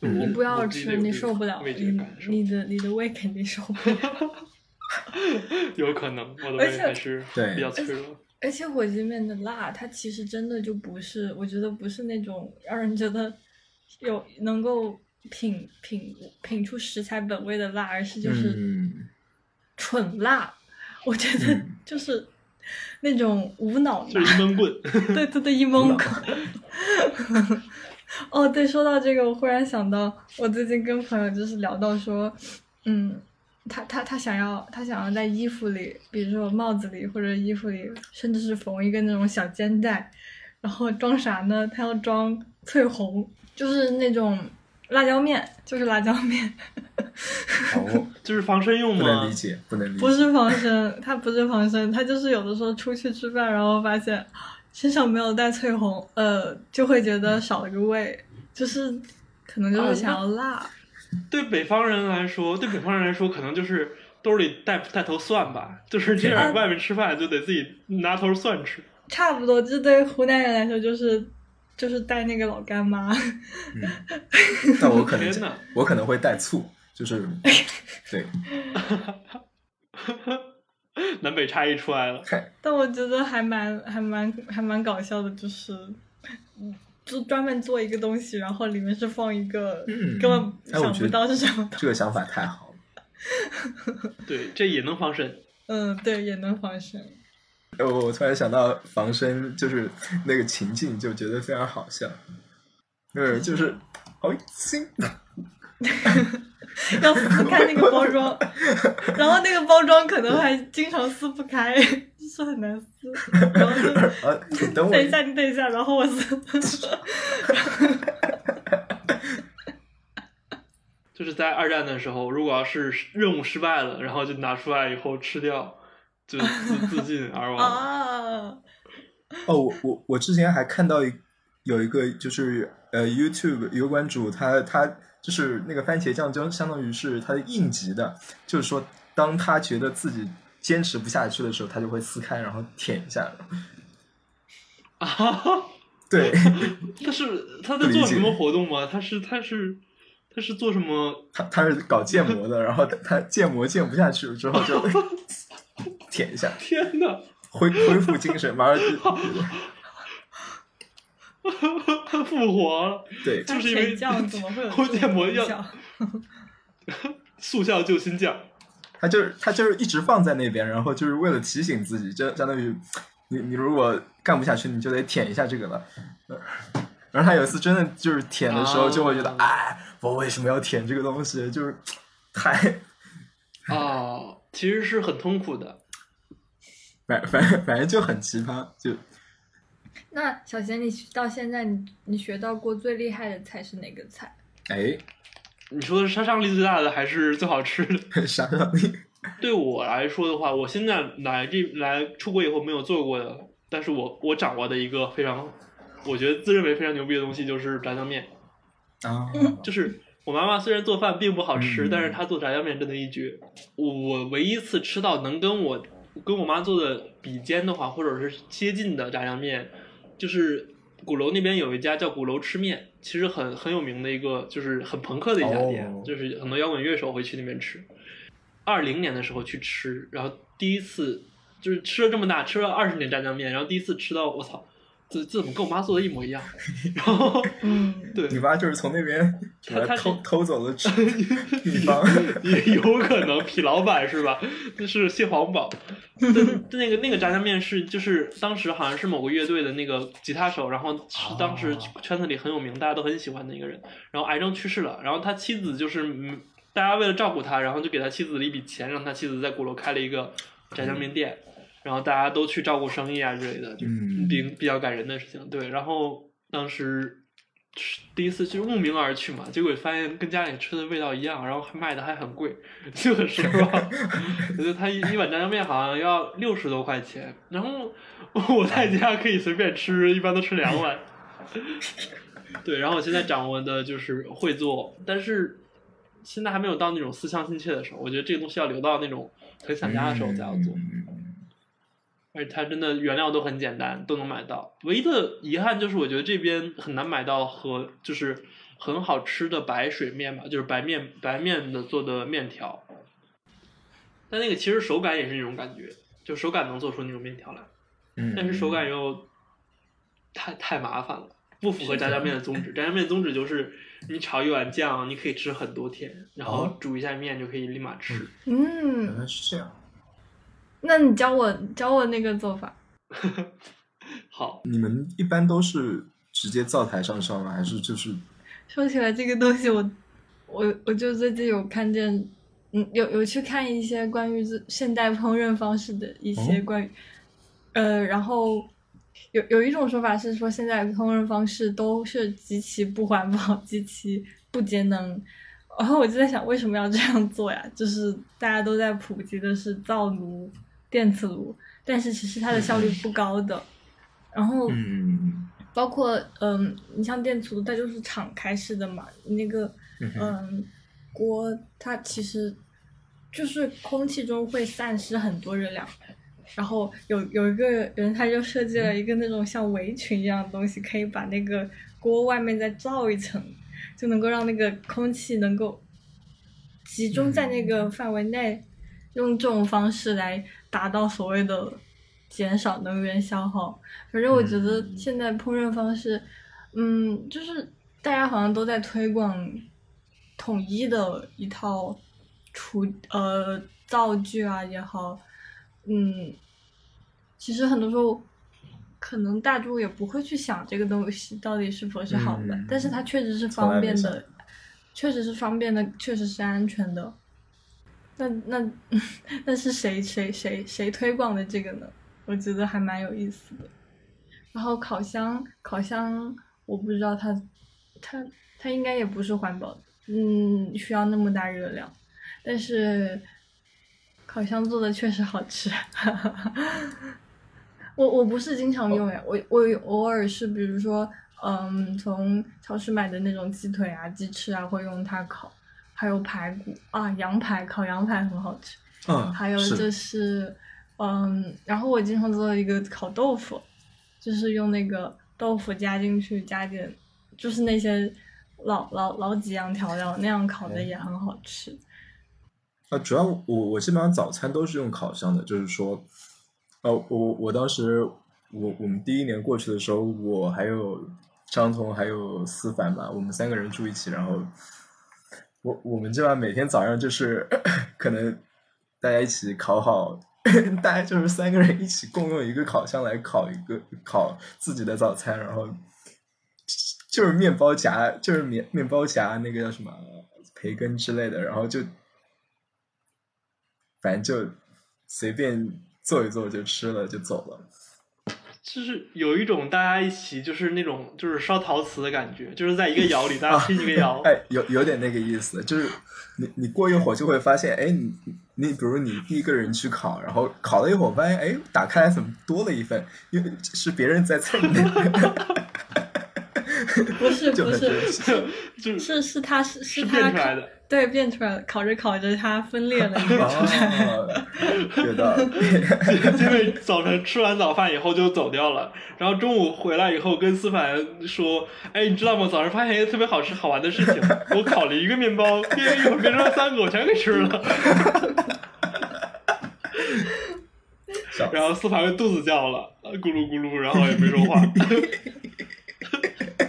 你不要吃，你受不了，你你的你的胃肯定受不了。有可能，我的胃还是比较脆弱。而且火鸡面的辣，它其实真的就不是，我觉得不是那种让人觉得有能够品品品出食材本味的辣，而是就是蠢辣。我觉得就是那种无脑辣，一闷棍。对对对，一闷棍。哦，对，说到这个，我忽然想到，我最近跟朋友就是聊到说，嗯。他他他想要他想要在衣服里，比如说帽子里或者衣服里，甚至是缝一个那种小肩带，然后装啥呢？他要装翠红，就是那种辣椒面，就是辣椒面。哦，就是防身用吗？不能理解，不能理解。不是防身，他不是防身，他就是有的时候出去吃饭，然后发现身上没有带翠红，呃，就会觉得少了个味，就是可能就是想要辣。对北方人来说，对北方人来说，可能就是兜里带带头蒜吧，就是这样，外面吃饭就得自己拿头蒜吃。差不多，这对湖南人来说就是就是带那个老干妈。但我可能我可能会带醋，就是 对。南北差异出来了。但我觉得还蛮还蛮还蛮搞笑的，就是。就专门做一个东西，然后里面是放一个，根本想不到是什么。这个想法太好了。对，这也能防身。嗯，对，也能防身。我我突然想到防身，就是那个情境，就觉得非常好笑。嗯，就是好心。要撕开那个包装，然后那个包装可能还经常撕不开，就是很难撕。然后就等等一下，你等一下，然后我撕。就是在二战的时候，如果要是任务失败了，然后就拿出来以后吃掉，就自自尽而亡。啊！哦，我我我之前还看到一有一个就是呃 YouTube 一个关主，他他。就是那个番茄酱，就相当于是它的应急的，就是说，当他觉得自己坚持不下去的时候，他就会撕开，然后舔一下。啊，对，他是他在做什么活动吗？他是他是他是做什么？他他是搞建模的，然后他建模建不下去了之后就 舔一下。天呐，恢恢复精神，马上就。复活了，对，就是因为酱怎么会有建模酱？速效救心酱，他就是他就是一直放在那边，然后就是为了提醒自己，就相当于你你如果干不下去，你就得舔一下这个了。然后他有一次真的就是舔的时候，就会觉得哎，我为什么要舔这个东西？就是太啊，其实是很痛苦的。反反反正就很奇葩，就。那小贤，你到现在你你学到过最厉害的菜是哪个菜？哎，你说的是杀伤力最大的还是最好吃的？杀伤力。对我来说的话，我现在来这来出国以后没有做过的，但是我我掌握的一个非常，我觉得自认为非常牛逼的东西就是炸酱面。啊，就是我妈妈虽然做饭并不好吃，但是她做炸酱面真的一绝。我唯一一次吃到能跟我跟我妈做的比肩的话，或者是接近的炸酱面。就是鼓楼那边有一家叫鼓楼吃面，其实很很有名的一个，就是很朋克的一家店，就是很多摇滚乐手会去那边吃。二零年的时候去吃，然后第一次就是吃了这么大，吃了二十年炸酱面，然后第一次吃到，我操！这这怎么跟我妈做的一模一样？然后，嗯，对，你妈就是从那边 他偷偷走了地方，也有可能痞老板是吧？那是蟹黄堡，那个那个炸酱面是就是当时好像是某个乐队的那个吉他手，然后是当时圈子里很有名，大家都很喜欢的一个人，然后癌症去世了，然后他妻子就是嗯，大家为了照顾他，然后就给他妻子了一笔钱，让他妻子在鼓楼开了一个炸酱面店。然后大家都去照顾生意啊之类的，就是比比较感人的事情。对，然后当时第一次就是慕名而去嘛，结果发现跟家里吃的味道一样，然后还卖的还很贵，就很失望。我觉得他一一碗炸酱面好像要六十多块钱，然后我在家可以随便吃，一般都吃两碗。对，然后我现在掌握的就是会做，但是现在还没有到那种思乡心切的时候。我觉得这个东西要留到那种很想家的时候才要做。而且它真的原料都很简单，都能买到。唯一的遗憾就是我觉得这边很难买到和就是很好吃的白水面吧，就是白面白面的做的面条。但那个其实手感也是那种感觉，就手感能做出那种面条来。嗯。但是手感又太太麻烦了，不符合炸酱面的宗旨。炸酱面宗旨就是你炒一碗酱，你可以吃很多天，然后煮一下面就可以立马吃。嗯。原来是这样。那你教我教我那个做法。好。你们一般都是直接灶台上烧吗？还是就是？说起来这个东西，我我我就最近有看见，嗯，有有去看一些关于现代烹饪方式的一些关于，呃，然后有有一种说法是说现在烹饪方式都是极其不环保、极其不节能。然后我就在想，为什么要这样做呀？就是大家都在普及的是灶炉。电磁炉，但是其实它的效率不高的。然后，包括嗯，你像电磁炉，它就是敞开式的嘛，那个嗯锅，它其实就是空气中会散失很多热量。然后有有一个人，他就设计了一个那种像围裙一样的东西，可以把那个锅外面再罩一层，就能够让那个空气能够集中在那个范围内。用这种方式来达到所谓的减少能源消耗。反正我觉得现在烹饪方式，嗯，就是大家好像都在推广统一的一套厨呃灶具啊也好，嗯，其实很多时候可能大众也不会去想这个东西到底是否是好的，但是它确实是方便的，确实是方便的，确实是安全的。那那那是谁谁谁谁推广的这个呢？我觉得还蛮有意思的。然后烤箱，烤箱我不知道它它它应该也不是环保的，嗯，需要那么大热量。但是烤箱做的确实好吃。我我不是经常用呀，我我偶尔是比如说嗯，从超市买的那种鸡腿啊、鸡翅啊，会用它烤。还有排骨啊，羊排烤羊排很好吃。嗯，还有就是，嗯，然后我经常做一个烤豆腐，就是用那个豆腐加进去，加点就是那些老老老几样调料，那样烤的也很好吃。啊，主要我我基本上早餐都是用烤箱的，就是说，呃，我我当时我我们第一年过去的时候，我还有张彤还有思凡嘛，我们三个人住一起，然后。我我们这边每天早上就是 可能大家一起烤好，大家就是三个人一起共用一个烤箱来烤一个烤自己的早餐，然后就是面包夹，就是面面包夹那个叫什么培根之类的，然后就反正就随便做一做就吃了就走了。就是有一种大家一起就是那种就是烧陶瓷的感觉，就是在一个窑里大家拼一个窑，哎，有有点那个意思，就是你你过一会儿就会发现，哎，你你比如你第一个人去烤，然后烤了一会儿发现，哎，打开来怎么多了一份？因为是别人在蹭。不是不 是，是是是他是是他出来的。对，变出来了，烤着烤着它分裂了，一个出来。因为早晨吃完早饭以后就走掉了，然后中午回来以后跟思凡说：“哎，你知道吗？早上发现一个特别好吃好玩的事情，我烤了一个面包，变一会儿变成了三个，我全给吃了。”然后思凡肚子叫了，咕噜咕噜，然后也没说话。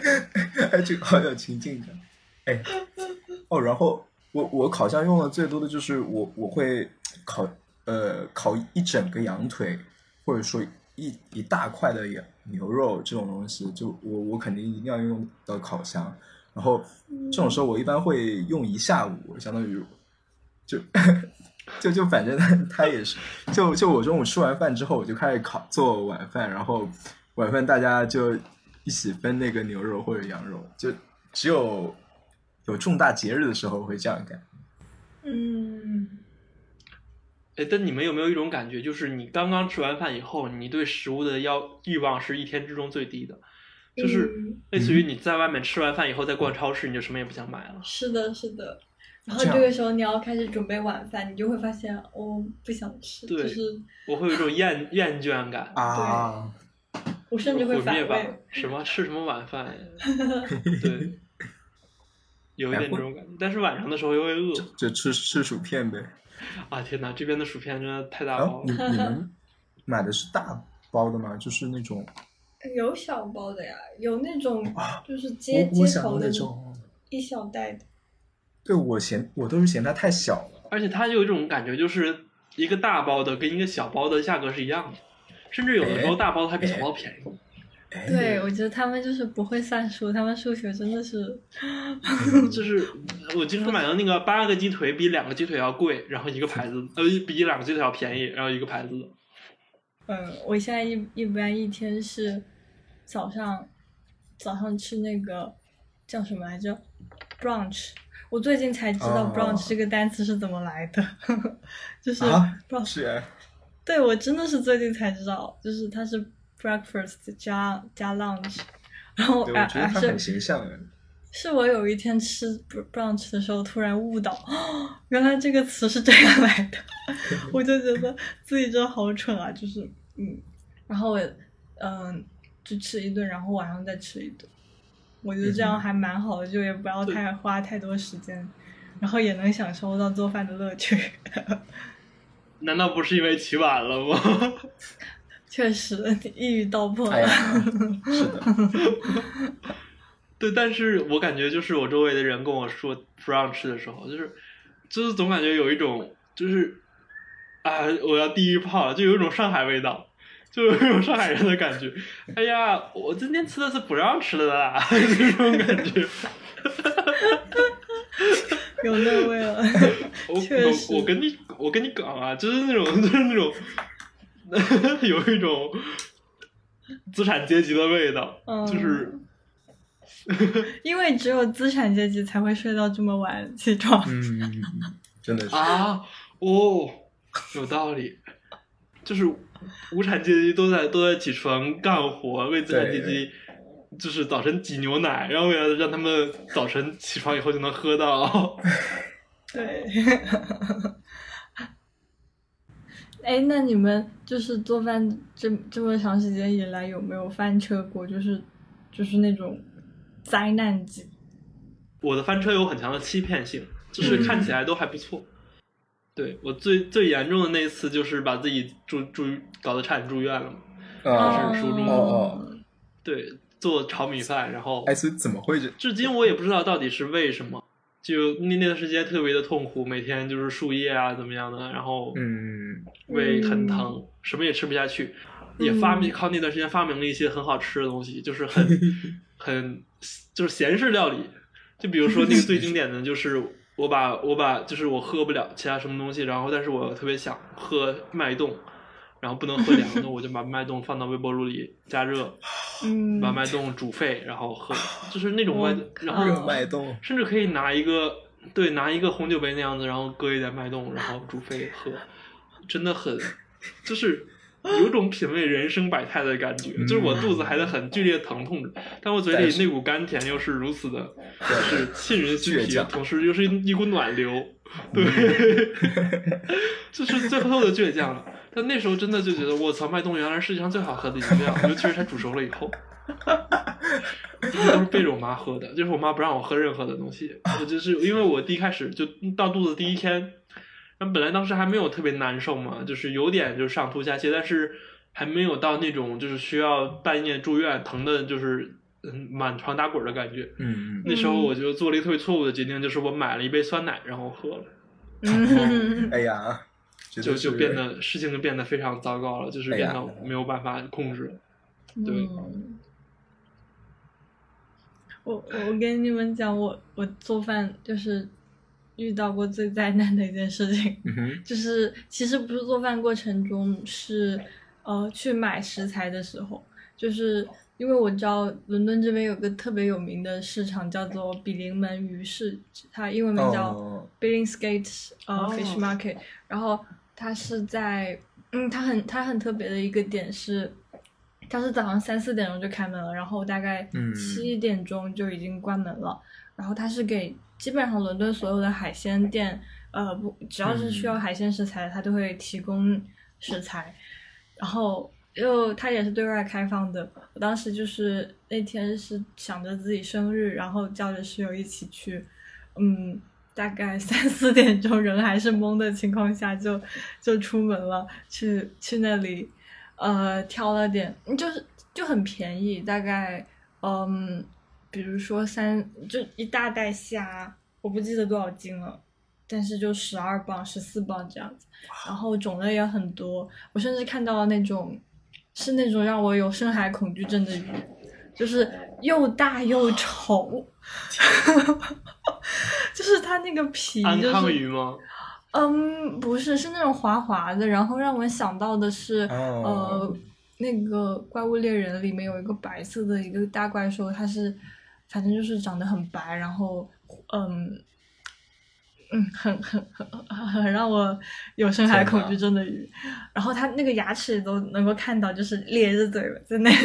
哎，这个好有情境感，哎。哦，然后我我烤箱用的最多的就是我我会烤呃烤一整个羊腿，或者说一一大块的羊牛肉这种东西，就我我肯定一定要用到烤箱。然后这种时候我一般会用一下午，相当于就就就反正他也是，就就我中午吃完饭之后我就开始烤做晚饭，然后晚饭大家就。一起分那个牛肉或者羊肉，就只有有重大节日的时候会这样干。嗯，哎，但你们有没有一种感觉，就是你刚刚吃完饭以后，你对食物的要欲望是一天之中最低的，就是类似于你在外面吃完饭以后再逛超市，你就什么也不想买了。是的，是的。然后这个时候你要开始准备晚饭，你就会发现我不想吃，就是我会有一种厌厌倦感啊。我甚至会反胃。什么吃什么晚饭呀？对，有一点这种感觉。但是晚上的时候又会饿，就吃吃薯片呗。啊天哪，这边的薯片真的太大包了。你你们买的是大包的吗？就是那种有小包的呀，有那种就是街街头的那种一小袋的。对，我嫌我都是嫌它太小了，而且它有一种感觉，就是一个大包的跟一个小包的价格是一样的，甚至有的时候大包还比小包便宜。对，我觉得他们就是不会算数，他们数学真的是，就是我经常买的那个八个鸡腿比两个鸡腿要贵，然后一个牌子呃比两个鸡腿要便宜，然后一个牌子。嗯，我现在一一般一天是早上早上吃那个叫什么来着，brunch。我最近才知道 brunch 这个单词是怎么来的，就是 brunch。对，我真的是最近才知道，就是它是 breakfast 加加 lunch，然后而而是很形象是我有一天吃 brunch 的时候突然悟到，原来这个词是这样来的，我就觉得自己真的好蠢啊，就是嗯，然后嗯就吃一顿，然后晚上再吃一顿。我觉得这样还蛮好的，就也不要太花太多时间，然后也能享受到做饭的乐趣。难道不是因为起晚了吗？确实，一语道破了。是的。对，但是我感觉就是我周围的人跟我说不让吃的时候，就是就是总感觉有一种就是啊，我要地狱炮了，就有一种上海味道。就有一种上海人的感觉，哎呀，我今天吃的是不让吃的啦，这种感觉，有那味了。我 我，我跟你我跟你讲啊，就是那种就是那种，有一种资产阶级的味道，就是，因为只有资产阶级才会睡到这么晚起床，嗯，真的是啊，哦，有道理，就是。无产阶级都在都在起床干活，为资产阶级就是早晨挤牛奶，然后为了让他们早晨起床以后就能喝到。对。哎，那你们就是做饭这这么长时间以来，有没有翻车过？就是就是那种灾难级？我的翻车有很强的欺骗性，就是看起来都还不错。对我最最严重的那一次，就是把自己住住搞得差点住院了嘛。啊，是初中。对，做炒米饭，然后。哎，所以怎么会？至今我也不知道到底是为什么。就那那段时间特别的痛苦，每天就是输液啊，怎么样的，然后嗯，胃很疼，什么也吃不下去，也发明靠那段时间发明了一些很好吃的东西，就是很 很就是咸式料理，就比如说那个最经典的就是。我把我把就是我喝不了其他什么东西，然后但是我特别想喝脉动，然后不能喝凉的，我就把脉动放到微波炉里加热，把脉动煮沸，然后喝，就是那种脉，然后脉动，甚至可以拿一个对拿一个红酒杯那样子，然后搁一点脉动，然后煮沸喝，真的很，就是。有种品味人生百态的感觉，就是我肚子还在很剧烈疼痛着，但我嘴里那股甘甜又是如此的，是沁人心脾，同时又是一股暖流，对，就是最后的倔强了。但那时候真的就觉得，我操，脉动原来世界上最好喝的饮料，尤其是它煮熟了以后，这些都是背着我妈喝的，就是我妈不让我喝任何的东西，我就是因为我第一开始就到肚子第一天。那本来当时还没有特别难受嘛，就是有点就上吐下泻，但是还没有到那种就是需要半夜住院疼的，就是嗯满床打滚的感觉。嗯那时候我就做了一个特别错误的决定，就是我买了一杯酸奶，然后喝了。哎呀，就就变得事情就变得非常糟糕了，就是变得没有办法控制。对。我我跟你们讲，我我做饭就是。遇到过最灾难的一件事情，就是其实不是做饭过程中，是呃去买食材的时候，就是因为我知道伦敦这边有个特别有名的市场叫做比邻门鱼市，它英文名叫 Billingsgate 呃 Fish Market，然后它是在嗯，它很它很特别的一个点是，它是早上三四点钟就开门了，然后大概七点钟就已经关门了，然后它是给基本上伦敦所有的海鲜店，呃不，只要是需要海鲜食材，它都会提供食材，然后。就它也是对外开放的。我当时就是那天是想着自己生日，然后叫着室友一起去。嗯，大概三四点钟人还是懵的情况下，就就出门了，去去那里，呃，挑了点，就是就很便宜，大概嗯，比如说三就一大袋虾，我不记得多少斤了，但是就十二磅、十四磅这样子。然后种类也很多，我甚至看到了那种。是那种让我有深海恐惧症的鱼，就是又大又丑，就是它那个皮就是鱼吗？嗯，不是，是那种滑滑的。然后让我想到的是，呃，那个怪物猎人里面有一个白色的一个大怪兽，它是反正就是长得很白，然后嗯。嗯，很很很很很让我有深海恐惧症的鱼，然后它那个牙齿都能够看到，就是咧着嘴在那里。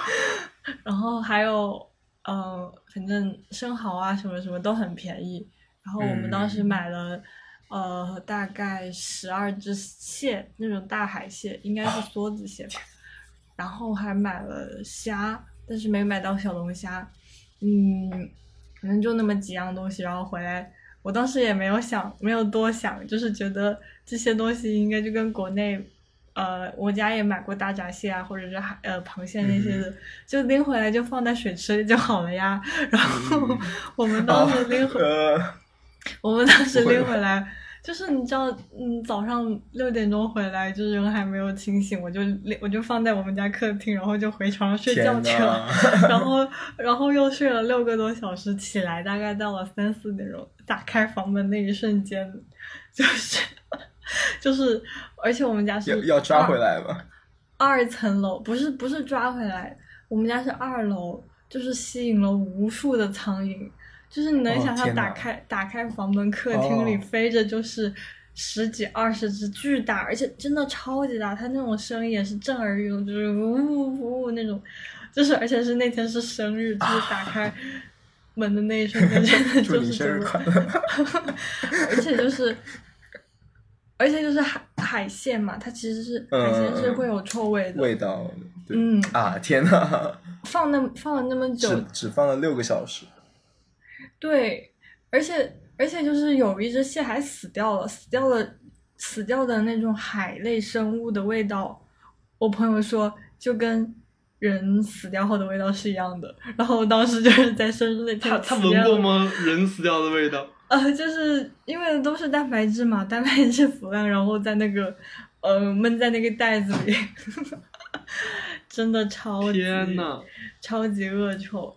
然后还有，嗯，反正生蚝啊什么什么都很便宜。然后我们当时买了，呃，大概十二只蟹，那种大海蟹，应该是梭子蟹吧。然后还买了虾，但是没买到小龙虾。嗯，反正就那么几样东西，然后回来。我当时也没有想，没有多想，就是觉得这些东西应该就跟国内，呃，我家也买过大闸蟹啊，或者是海呃螃蟹那些的，就拎回来就放在水池里就好了呀。然后我们当时拎回，我们当时拎回来。就是你知道，嗯，早上六点钟回来，就是人还没有清醒，我就我就放在我们家客厅，然后就回床上睡觉去了，然后然后又睡了六个多小时，起来大概到了三四点钟，打开房门那一瞬间，就是就是，而且我们家是要要抓回来吗？二层楼不是不是抓回来，我们家是二楼，就是吸引了无数的苍蝇。就是你能想象打开打开房门，客厅里飞着就是十几二十只巨大，而且真的超级大，它那种声音也是震耳欲聋，就是呜呜呜那种，就是而且是那天是生日，就是打开门的那一瞬间，真的 就是 而且就是而且就是海海鲜嘛，它其实是海鲜是会有臭味的。味道，嗯。啊天呐，放那放了那么久，只只放了六个小时。对，而且而且就是有一只蟹还死掉了，死掉了，死掉的那种海类生物的味道，我朋友说就跟人死掉后的味道是一样的。然后我当时就是 在生日那天，他他闻过吗？人死掉的味道？呃，就是因为都是蛋白质嘛，蛋白质腐烂，然后在那个呃闷在那个袋子里，真的超级天超级恶臭。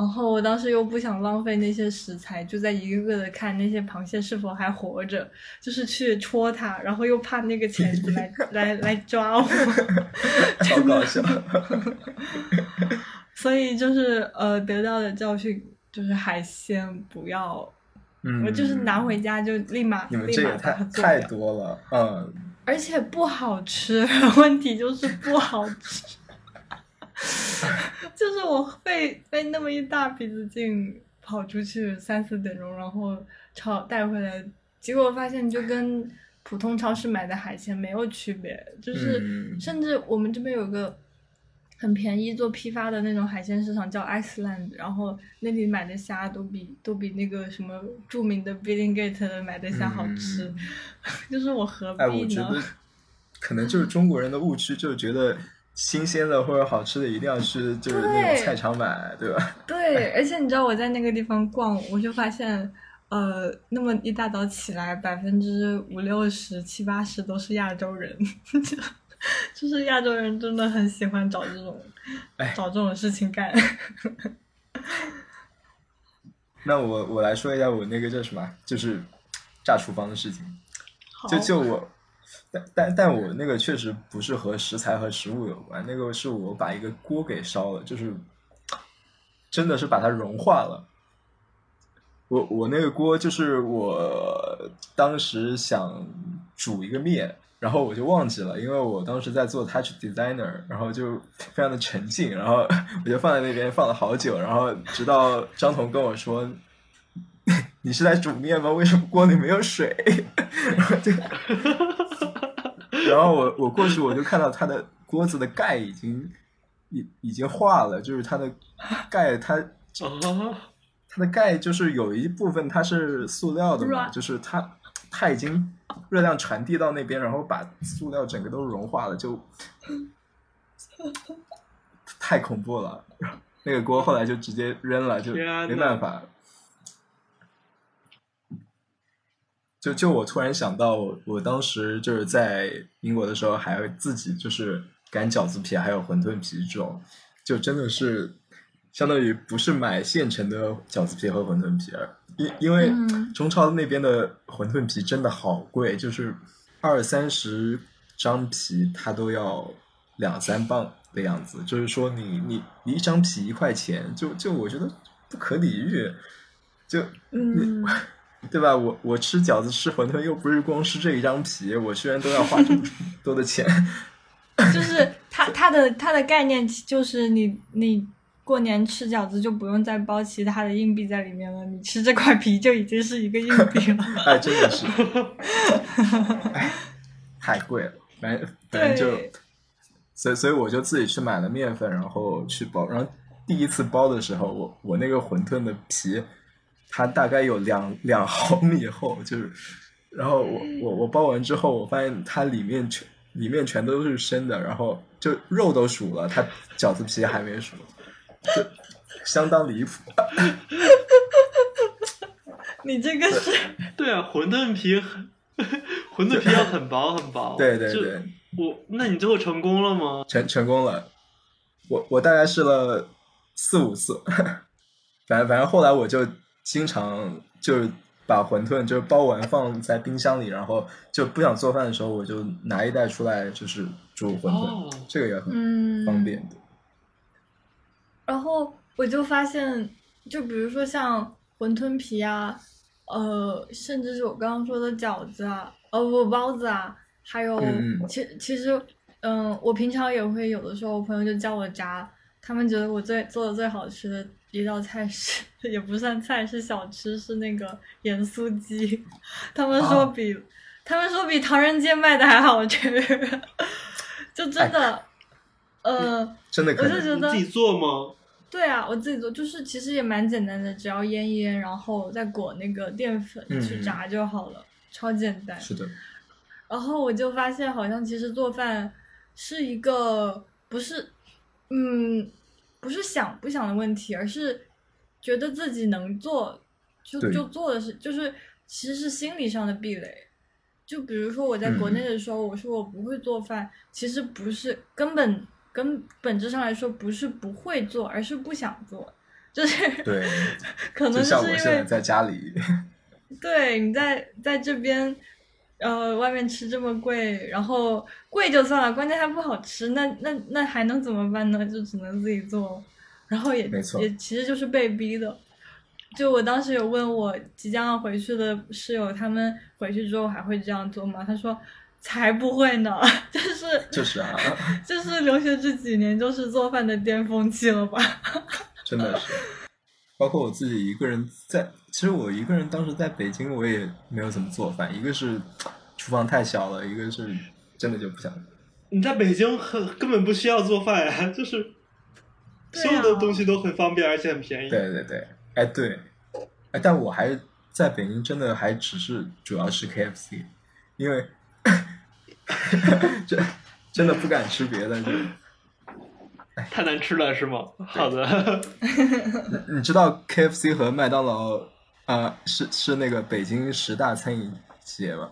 然后我当时又不想浪费那些食材，就在一个个的看那些螃蟹是否还活着，就是去戳它，然后又怕那个钳子 来来来抓我，超搞笑。所以就是呃得到的教训就是海鲜不要，我就是拿回家就立马立马太太多了，嗯，而且不好吃，问题就是不好吃。就是我费费那么一大鼻子劲跑出去三四点钟，然后超带回来，结果发现就跟普通超市买的海鲜没有区别，就是甚至我们这边有个很便宜做批发的那种海鲜市场叫 Iceland，然后那里买的虾都比都比那个什么著名的 Billinggate 买的虾好吃，就是我何必呢？可能就是中国人的误区，就觉得。新鲜的或者好吃的一定要去就是那种菜场买，对吧？对，而且你知道我在那个地方逛，我就发现，呃，那么一大早起来，百分之五六十、七八十都是亚洲人，就是亚洲人真的很喜欢找这种，找这种事情干。那我我来说一下我那个叫什么，就是炸厨房的事情。就就我但但但我那个确实不是和食材和食物有关，那个是我把一个锅给烧了，就是真的是把它融化了。我我那个锅就是我当时想煮一个面，然后我就忘记了，因为我当时在做 Touch Designer，然后就非常的沉浸，然后 我就放在那边放了好久，然后直到张彤跟我说：“你是在煮面吗？为什么锅里没有水？”然后就，然后我我过去我就看到它的锅子的盖已经已已经化了，就是它的盖它。它的盖就是有一部分它是塑料的嘛，就是它它已经热量传递到那边，然后把塑料整个都融化了，就太恐怖了。那个锅后来就直接扔了，就没办法。就就我突然想到，我我当时就是在英国的时候，还自己就是擀饺子皮，还有馄饨皮这种，就真的是。相当于不是买现成的饺子皮和馄饨皮，因因为中超那边的馄饨皮真的好贵，就是二三十张皮它都要两三磅的样子。就是说你，你你一张皮一块钱，就就我觉得不可理喻，就嗯，对吧？我我吃饺子吃馄饨又不是光吃这一张皮，我居然都要花这么 多的钱。就是它它的它的概念就是你你。过年吃饺子就不用再包其他的硬币在里面了，你吃这块皮就已经是一个硬币了。哎，真的是，太贵了。反正反正就，所以所以我就自己去买了面粉，然后去包。然后第一次包的时候，我我那个馄饨的皮，它大概有两 两毫米厚，就是，然后我我我包完之后，我发现它里面全里面全都是生的，然后就肉都熟了，它饺子皮还没熟。就相当离谱，你这个是 对啊，馄饨皮很，馄饨皮要很薄很薄。对对对，我那你最后成功了吗？成成功了，我我大概试了四五次，反正反正后来我就经常就是把馄饨就是包完放在冰箱里，然后就不想做饭的时候，我就拿一袋出来就是煮馄饨，这个也很方便的。然后我就发现，就比如说像馄饨皮啊，呃，甚至是我刚刚说的饺子啊，呃不包子啊，还有其其实，嗯，我平常也会有的时候，我朋友就叫我炸，他们觉得我最做的最好吃的一道菜是，也不算菜，是小吃，是那个盐酥鸡，他们说比他们说比唐人街卖的还好吃，就真的，呃，真的，我就觉得自己做吗？对啊，我自己做就是其实也蛮简单的，只要腌一腌，然后再裹那个淀粉去炸就好了，超简单。是的。然后我就发现，好像其实做饭是一个不是，嗯，不是想不想的问题，而是觉得自己能做就就做的是，就是其实是心理上的壁垒。就比如说我在国内的时候，我说我不会做饭，其实不是根本。根本质上来说，不是不会做，而是不想做，就是对，可能是因为在家里，对你在在这边，呃，外面吃这么贵，然后贵就算了，关键还不好吃，那那那还能怎么办呢？就只能自己做，然后也也其实就是被逼的。就我当时有问我即将要回去的室友，他们回去之后还会这样做吗？他说。才不会呢，就是就是啊，就是留学这几年就是做饭的巅峰期了吧？真的是，包括我自己一个人在，其实我一个人当时在北京，我也没有怎么做饭。一个是厨房太小了，一个是真的就不想。你在北京很根本不需要做饭呀，就是所有的东西都很方便，而且很便宜。对对对，哎对，哎，但我还在北京，真的还只是主要吃 KFC，因为。真真的不敢吃别的，就太难吃了是吗？好的。你知道 K F C 和麦当劳啊是是那个北京十大餐饮企业吗？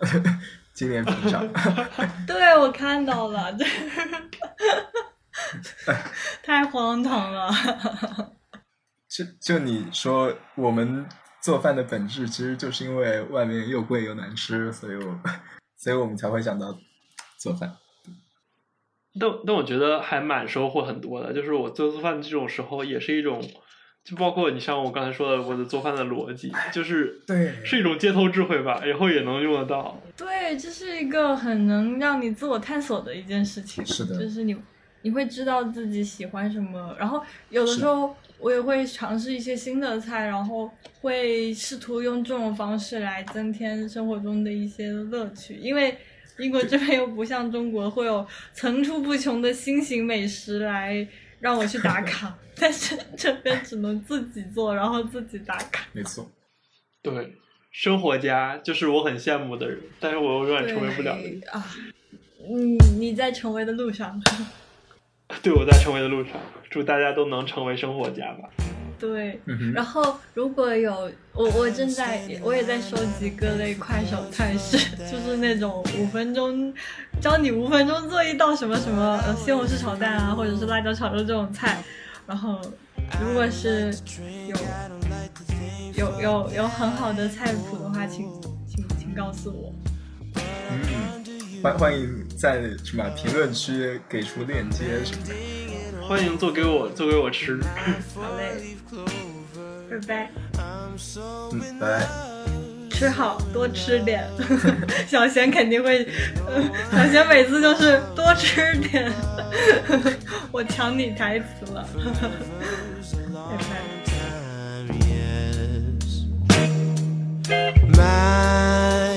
今年评上。对，我看到了，太荒唐了。就就你说，我们做饭的本质其实就是因为外面又贵又难吃，所以我。所以我们才会想到做饭。但但我觉得还蛮收获很多的，就是我做做饭这种时候也是一种，就包括你像我刚才说的我的做饭的逻辑，就是对，是一种街头智慧吧，以后也能用得到。对，这是一个很能让你自我探索的一件事情。是的，就是你你会知道自己喜欢什么，然后有的时候我也会尝试一些新的菜，然后会试图用这种方式来增添生活中的一些乐趣，因为。英国这边又不像中国，会有层出不穷的新型美食来让我去打卡，但是这边只能自己做，然后自己打卡。没错，对，生活家就是我很羡慕的人，但是我永远成为不了啊。你，你在成为的路上。对，我在成为的路上，祝大家都能成为生活家吧。对，然后如果有我，我正在我也在收集各类快手菜式，就是那种五分钟教你五分钟做一道什么什么呃西红柿炒蛋啊，或者是辣椒炒肉这种菜。然后如果是有有有有很好的菜谱的话，请请请告诉我。嗯，欢欢迎在什么评论区给出链接什么的。欢迎做给我做给我吃，好嘞，拜拜，嗯，拜。拜，吃好多吃点，小贤肯定会，小贤每次就是多吃点，我抢你台词了，拜拜。